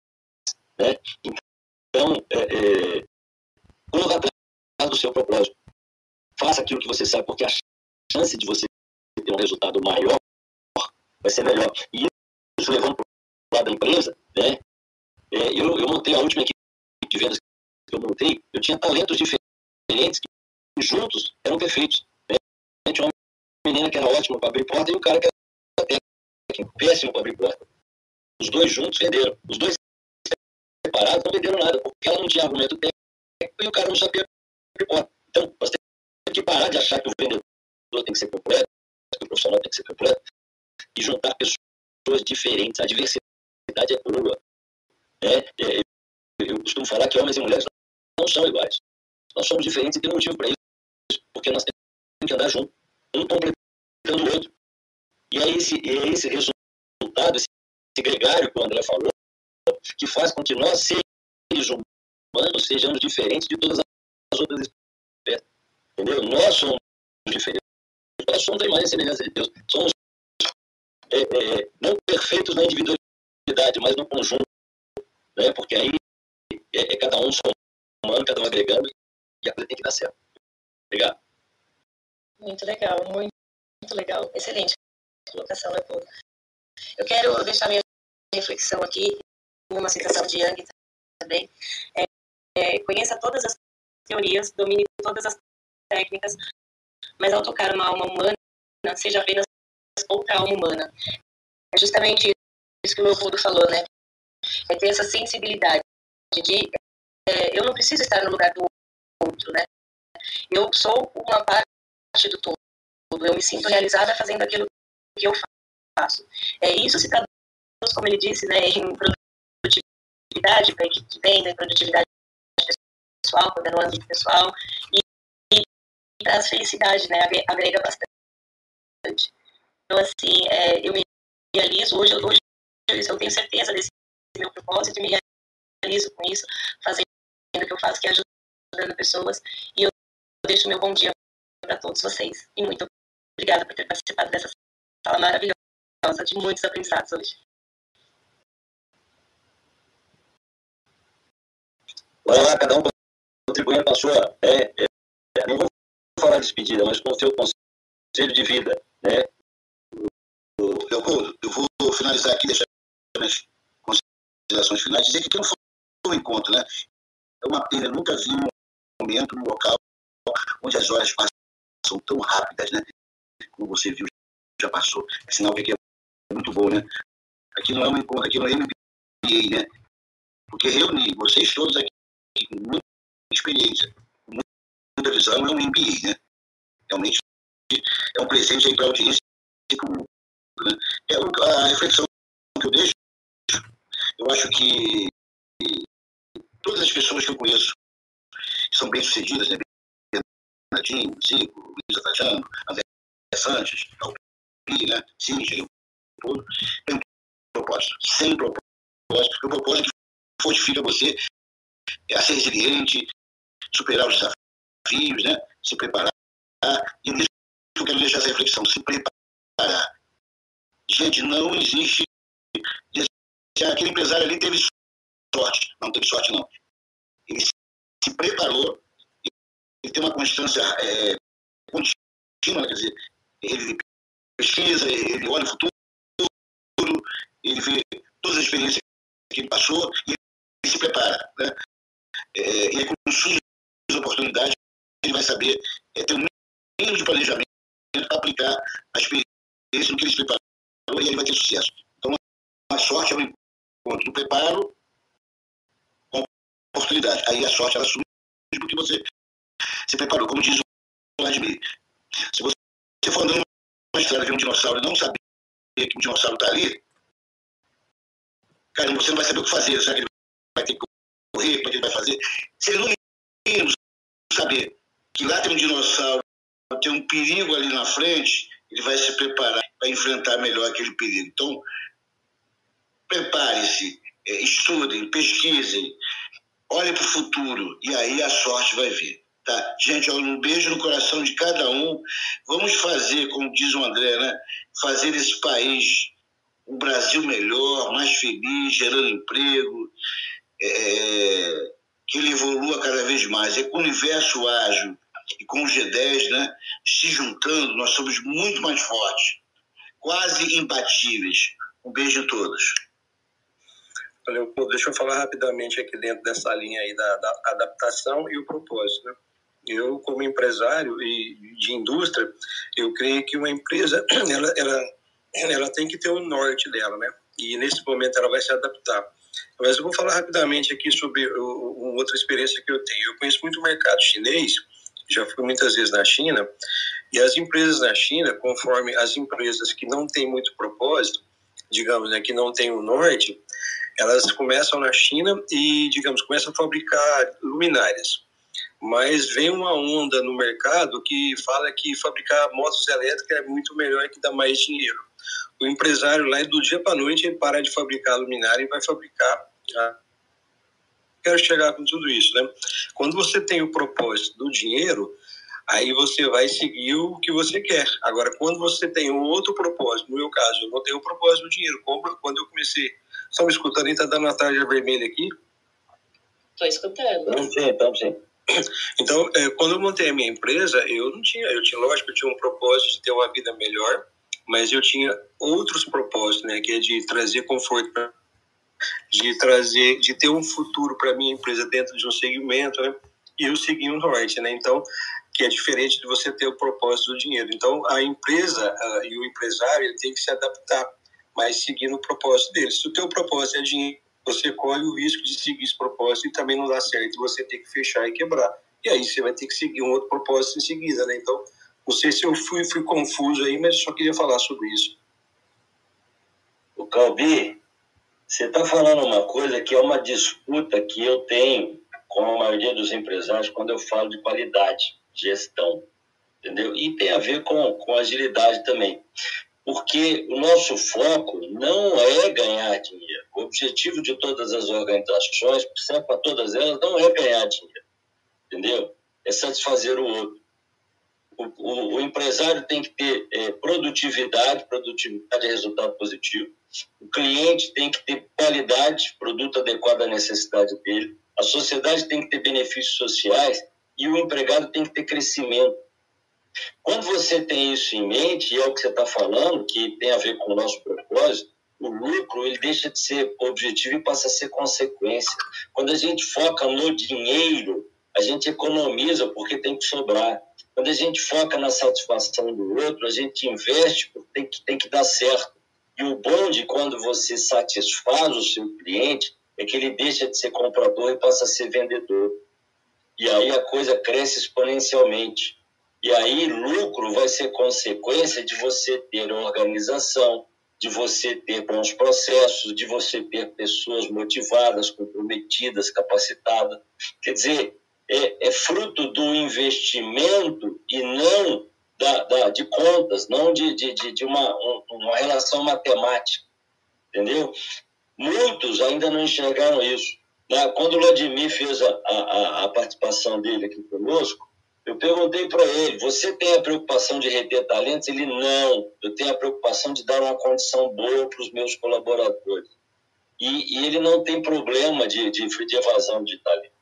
Né? Então, é, é, corra atrás do seu propósito. Faça aquilo que você sabe, porque a chance de você ter um resultado maior vai ser melhor. E isso levando para o lado da empresa, né? É, eu, eu montei a última equipe de vendas que eu montei, eu tinha talentos diferentes que juntos eram perfeitos. Né? Tinha uma menina que era ótima para abrir porta e o cara que era péssimo para abrir porta. Os dois juntos venderam. Os dois separados não venderam nada, porque ela não tinha argumento técnico e o cara não sabia abrir porta. Então, nós temos que parar de achar que o vendedor tem que ser completo, que o profissional tem que ser completo, e juntar pessoas diferentes. A diversidade é crua. Né? É, eu costumo falar que homens e mulheres não são iguais. Nós somos diferentes e tem um motivo para isso, porque nós temos que andar junto, um completando o outro. E é esse, é esse resultado, esse gregário que o André falou, que faz com que nós, seres humanos, sejamos diferentes de todas as outras espécies. Entendeu? Nós somos diferentes. Nós somos a imagem e semelhança de Deus. Somos é, é, não perfeitos na individualidade, mas no conjunto. Né? Porque aí é, é cada um somando, cada um agregando, e a coisa tem que dar certo. Obrigado. Muito legal, muito, muito legal. Excelente colocação, Leopoldo. Eu quero deixar minha reflexão aqui numa citação de Young também. É, é, conheça todas as teorias, domine todas as técnicas, mas ao tocar uma alma humana, seja apenas outra alma humana. É justamente isso que o Leopoldo falou, né? É ter essa sensibilidade de é, eu não preciso estar no lugar do outro, né? Eu sou uma parte do todo. Eu me sinto realizada fazendo aquilo que eu faço. É, isso se traduz, como ele disse, né, em produtividade para a equipe de venda, em produtividade pessoal, quando é âmbito pessoal, e, e traz felicidade, né, agrega bastante. Então, assim, é, eu me realizo, hoje, hoje eu tenho certeza desse meu propósito, me realizo com isso, fazendo o que eu faço, que é ajudando pessoas, e eu deixo meu bom dia para todos vocês. E muito obrigada por ter participado dessa sala maravilhosa, de muitos aprendizados hoje. Bora lá, cada um contribuindo com a sua. É, é, não vou falar de despedida, mas com o seu conselho de vida. Né? Leopoldo, eu vou finalizar aqui, deixar as considerações finais, dizer que aqui não foi um encontro, né? É uma pena, nunca vi um momento, um local onde as horas passam tão rápidas, né? Como você viu, já passou. É sinal que aqui é muito bom, né? Aqui não é um encontro, aqui não é MBA, né? Porque reunir vocês todos aqui com muita experiência, com muita visão, é um MBA, né? Realmente é um presente aí para a audiência e para o mundo. Né? É a reflexão que eu deixo, eu acho que todas as pessoas que eu conheço são bem-sucedidas, né, Bernardinho, Zico, Luiz Trajano, André Santos, Alpi, né? Cíntia, todo, tem um propósito, sem propósito. O propósito que fortifica você a ser resiliente, superar os desafios, né? se preparar. E eu quero deixar essa reflexão, se preparar. Gente, não existe. Aquele empresário ali teve sorte. Não teve sorte, não. Ele se preparou, ele tem uma constância é, contínua, quer dizer, ele pesquisa, ele olha o futuro, ele vê todas as experiências que ele passou e ele se prepara. Né? É, e aí, quando surgem as oportunidades, ele vai saber é, ter um mínimo de planejamento para aplicar a experiência no que ele se preparou e ele vai ter sucesso. Então, a sorte é o encontro do preparo com a oportunidade. Aí a sorte ela surge porque você se preparou. Como diz o Vladimir, se você for andando numa estrada de um dinossauro e não saber que um dinossauro está ali, cara, você não vai saber o que fazer. Que ele vai ter que correr? Como é ele vai fazer? Se ele não saber que lá tem um dinossauro, tem um perigo ali na frente, ele vai se preparar para enfrentar melhor aquele perigo. Então, prepare-se, é, estudem, pesquisem, olhem para o futuro e aí a sorte vai vir. Tá? Gente, um beijo no coração de cada um. Vamos fazer, como diz o André, né? fazer esse país um Brasil melhor, mais feliz, gerando emprego, é, que ele evolua cada vez mais. É com o universo ágil e com o G10 né, se juntando, nós somos muito mais fortes, quase imbatíveis. Um beijo a todos. Valeu. Deixa eu falar rapidamente aqui dentro dessa linha aí da, da adaptação e o propósito. Né? Eu, como empresário e de indústria, eu creio que uma empresa ela, ela, ela tem que ter o norte dela, né? E nesse momento ela vai se adaptar. Mas eu vou falar rapidamente aqui sobre uma outra experiência que eu tenho. Eu conheço muito o mercado chinês, já fui muitas vezes na China, e as empresas na China, conforme as empresas que não têm muito propósito, digamos, né, que não têm o norte, elas começam na China e, digamos, começam a fabricar luminárias. Mas vem uma onda no mercado que fala que fabricar motos elétricas é muito melhor que dá mais dinheiro. O empresário lá, do dia para noite, ele para de fabricar luminária e vai fabricar. Quero chegar com tudo isso, né? Quando você tem o propósito do dinheiro, aí você vai seguir o que você quer. Agora, quando você tem um outro propósito, no meu caso, eu não tenho o propósito do dinheiro. Quando eu comecei Estão me escutando? Está dando uma tarja vermelha aqui? Estou escutando. Não, sim, então sim. Então, é, quando eu montei a minha empresa, eu não tinha, eu tinha, lógico, eu tinha um propósito de ter uma vida melhor, mas eu tinha outros propósitos, né, que é de trazer conforto de trazer, de ter um futuro para minha empresa dentro de um segmento, né? E eu segui o norte, né? Então, que é diferente de você ter o propósito do dinheiro. Então, a empresa uh, e o empresário ele tem que se adaptar mas seguindo o propósito deles. Se o teu propósito é dinheiro, você corre o risco de seguir esse propósito e também não dá certo, você tem que fechar e quebrar. E aí você vai ter que seguir um outro propósito em seguida, né? Então, não sei se eu fui, fui confuso aí, mas só queria falar sobre isso. O Calbi, você está falando uma coisa que é uma disputa que eu tenho com a maioria dos empresários quando eu falo de qualidade, gestão, entendeu? E tem a ver com, com agilidade também porque o nosso foco não é ganhar dinheiro. O objetivo de todas as organizações, para todas elas, não é ganhar dinheiro, entendeu? É satisfazer o outro. O, o, o empresário tem que ter é, produtividade, produtividade é resultado positivo. O cliente tem que ter qualidade, produto adequado à necessidade dele. A sociedade tem que ter benefícios sociais e o empregado tem que ter crescimento. Quando você tem isso em mente, e é o que você está falando, que tem a ver com o nosso propósito, o lucro ele deixa de ser objetivo e passa a ser consequência. Quando a gente foca no dinheiro, a gente economiza porque tem que sobrar. Quando a gente foca na satisfação do outro, a gente investe porque tem que, tem que dar certo. E o bom de quando você satisfaz o seu cliente é que ele deixa de ser comprador e passa a ser vendedor. E aí a coisa cresce exponencialmente. E aí, lucro vai ser consequência de você ter organização, de você ter bons processos, de você ter pessoas motivadas, comprometidas, capacitadas. Quer dizer, é, é fruto do investimento e não da, da, de contas, não de, de, de uma, uma relação matemática, entendeu? Muitos ainda não enxergaram isso. Né? Quando o Vladimir fez a, a, a participação dele aqui conosco, eu perguntei para ele: você tem a preocupação de reter talentos? Ele não. Eu tenho a preocupação de dar uma condição boa para os meus colaboradores. E, e, ele não tem problema de, de, de evasão de talento.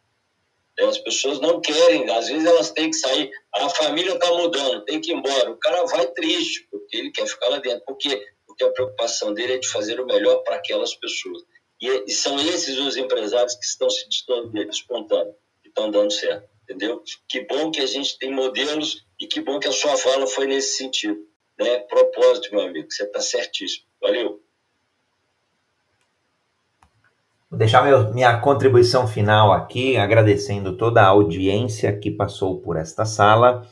É, as pessoas não querem, às vezes elas têm que sair. A família está mudando, tem que ir embora. O cara vai triste, porque ele quer ficar lá dentro. Por quê? Porque a preocupação dele é de fazer o melhor para aquelas pessoas. E, e, são esses os empresários que estão se despontando, que estão dando certo. Entendeu? Que bom que a gente tem modelos e que bom que a sua fala foi nesse sentido. Né? Propósito, meu amigo, você está certíssimo. Valeu. Vou deixar meu, minha contribuição final aqui, agradecendo toda a audiência que passou por esta sala,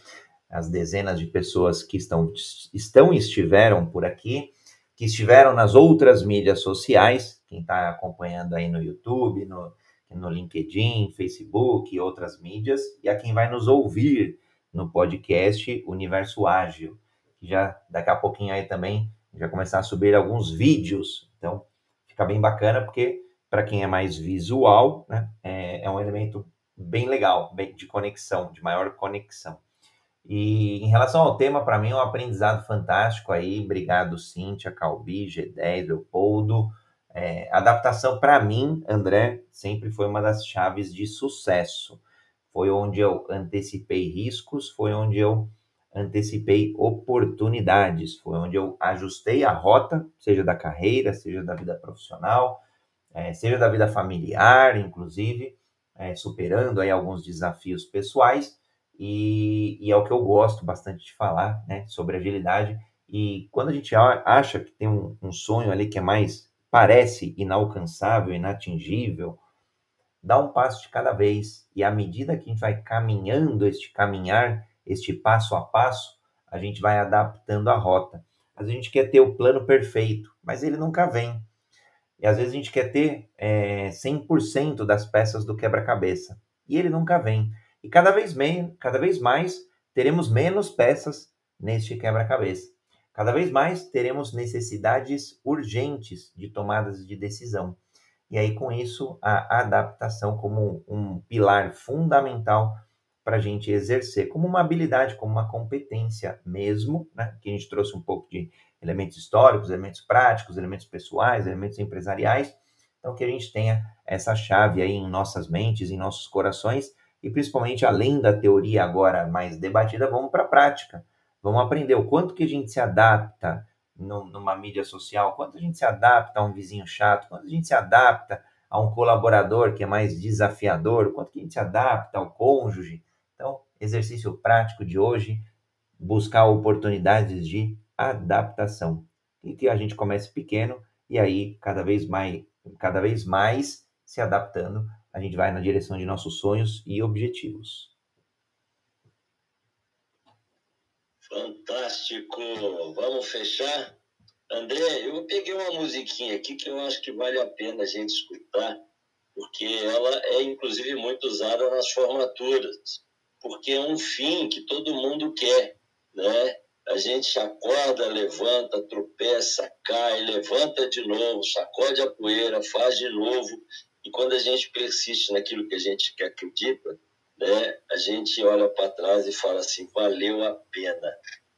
as dezenas de pessoas que estão, estão e estiveram por aqui, que estiveram nas outras mídias sociais, quem está acompanhando aí no YouTube, no, no LinkedIn, Facebook e outras mídias, e a quem vai nos ouvir no podcast Universo Ágil, que já daqui a pouquinho aí também já começar a subir alguns vídeos. Então, fica bem bacana porque para quem é mais visual, né, é, é, um elemento bem legal, bem de conexão, de maior conexão. E em relação ao tema, para mim é um aprendizado fantástico aí. Obrigado, Cíntia, Calbi, G10, Leopoldo. É, adaptação, para mim, André, sempre foi uma das chaves de sucesso. Foi onde eu antecipei riscos, foi onde eu antecipei oportunidades, foi onde eu ajustei a rota, seja da carreira, seja da vida profissional, é, seja da vida familiar, inclusive, é, superando aí alguns desafios pessoais, e, e, é o que eu gosto bastante de falar, né, sobre agilidade. E quando a gente acha que tem um, um sonho ali que é mais, parece inalcançável, inatingível, dá um passo de cada vez, e à medida que a gente vai caminhando este caminhar, este passo a passo, a gente vai adaptando a rota. Às vezes a gente quer ter o plano perfeito, mas ele nunca vem. E às vezes a gente quer ter é, 100% das peças do quebra-cabeça. E ele nunca vem. E cada vez, meio, cada vez mais teremos menos peças neste quebra-cabeça. Cada vez mais teremos necessidades urgentes de tomadas de decisão. E aí, com isso, a adaptação como um pilar fundamental para a gente exercer, como uma habilidade, como uma competência mesmo, né? que a gente trouxe um pouco de elementos históricos, elementos práticos, elementos pessoais, elementos empresariais. Então, que a gente tenha essa chave aí em nossas mentes, em nossos corações, e principalmente além da teoria agora mais debatida, vamos para a prática. Vamos aprender o quanto que a gente se adapta numa mídia social, quanto a gente se adapta a um vizinho chato, quanto a gente se adapta a um colaborador que é mais desafiador, quanto que a gente se adapta ao cônjuge. Então, exercício prático de hoje, buscar oportunidades de adaptação. E que a gente comece pequeno e aí cada vez mais, cada vez mais se adaptando, a gente vai na direção de nossos sonhos e objetivos. Fantástico! Vamos fechar? André, eu peguei uma musiquinha aqui que eu acho que vale a pena a gente escutar, porque ela é inclusive muito usada nas formaturas, porque é um fim que todo mundo quer, né? a gente acorda, levanta, tropeça, cai, levanta de novo, sacode a poeira, faz de novo. E quando a gente persiste naquilo que a gente acredita, né, a gente olha para trás e fala assim: valeu a pena.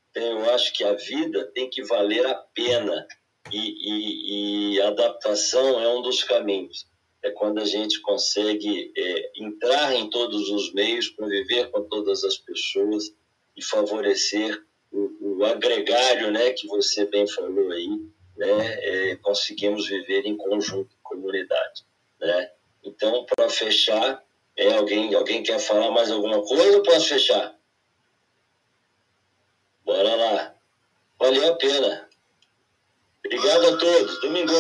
Então, eu acho que a vida tem que valer a pena. E, e, e adaptação é um dos caminhos. É quando a gente consegue é, entrar em todos os meios, conviver com todas as pessoas e favorecer o, o agregário, né, que você bem falou aí, né, é, conseguimos viver em conjunto, comunidade, né? Então, para fechar, é alguém, alguém quer falar mais alguma coisa ou posso fechar? Bora lá. Valeu a pena. Obrigado a todos. Domingo.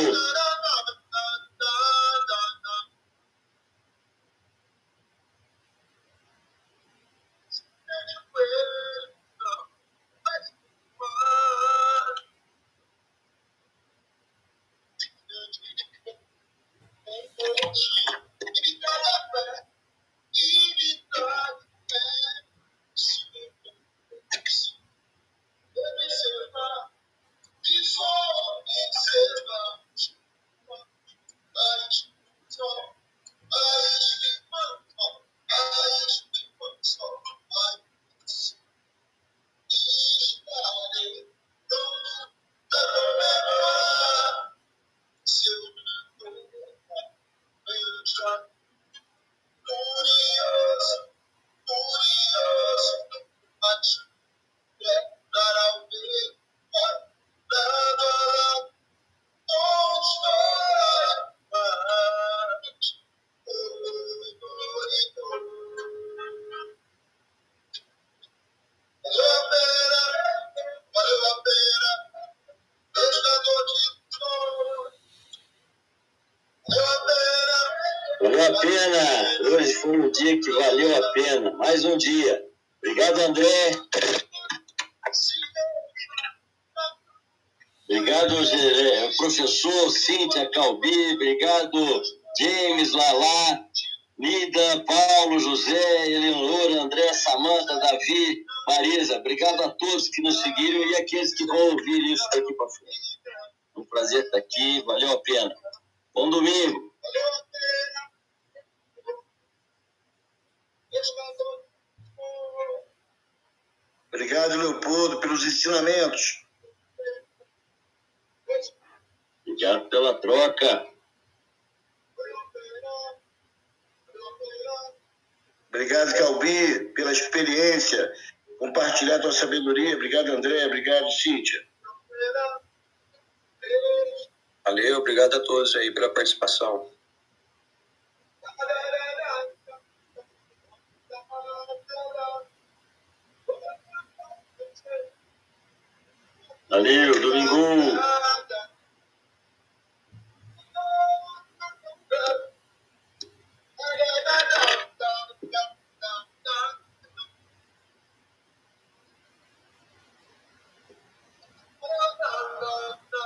Mais um dia. Obrigado, André. Obrigado, é, professor Cíntia Calbi. Obrigado, James Lalá. Nida, Paulo, José, Eleonora, André, Samanta, Davi, Marisa. Obrigado a todos que nos seguiram e aqueles que vão ouvir isso daqui para frente. Um prazer estar aqui, valeu a pena. Bom domingo. Obrigado, Leopoldo, pelos ensinamentos. Obrigado pela troca. Obrigado, Calbi, pela experiência, compartilhar tua sabedoria. Obrigado, André. Obrigado, Cíntia. Valeu, obrigado a todos aí pela participação.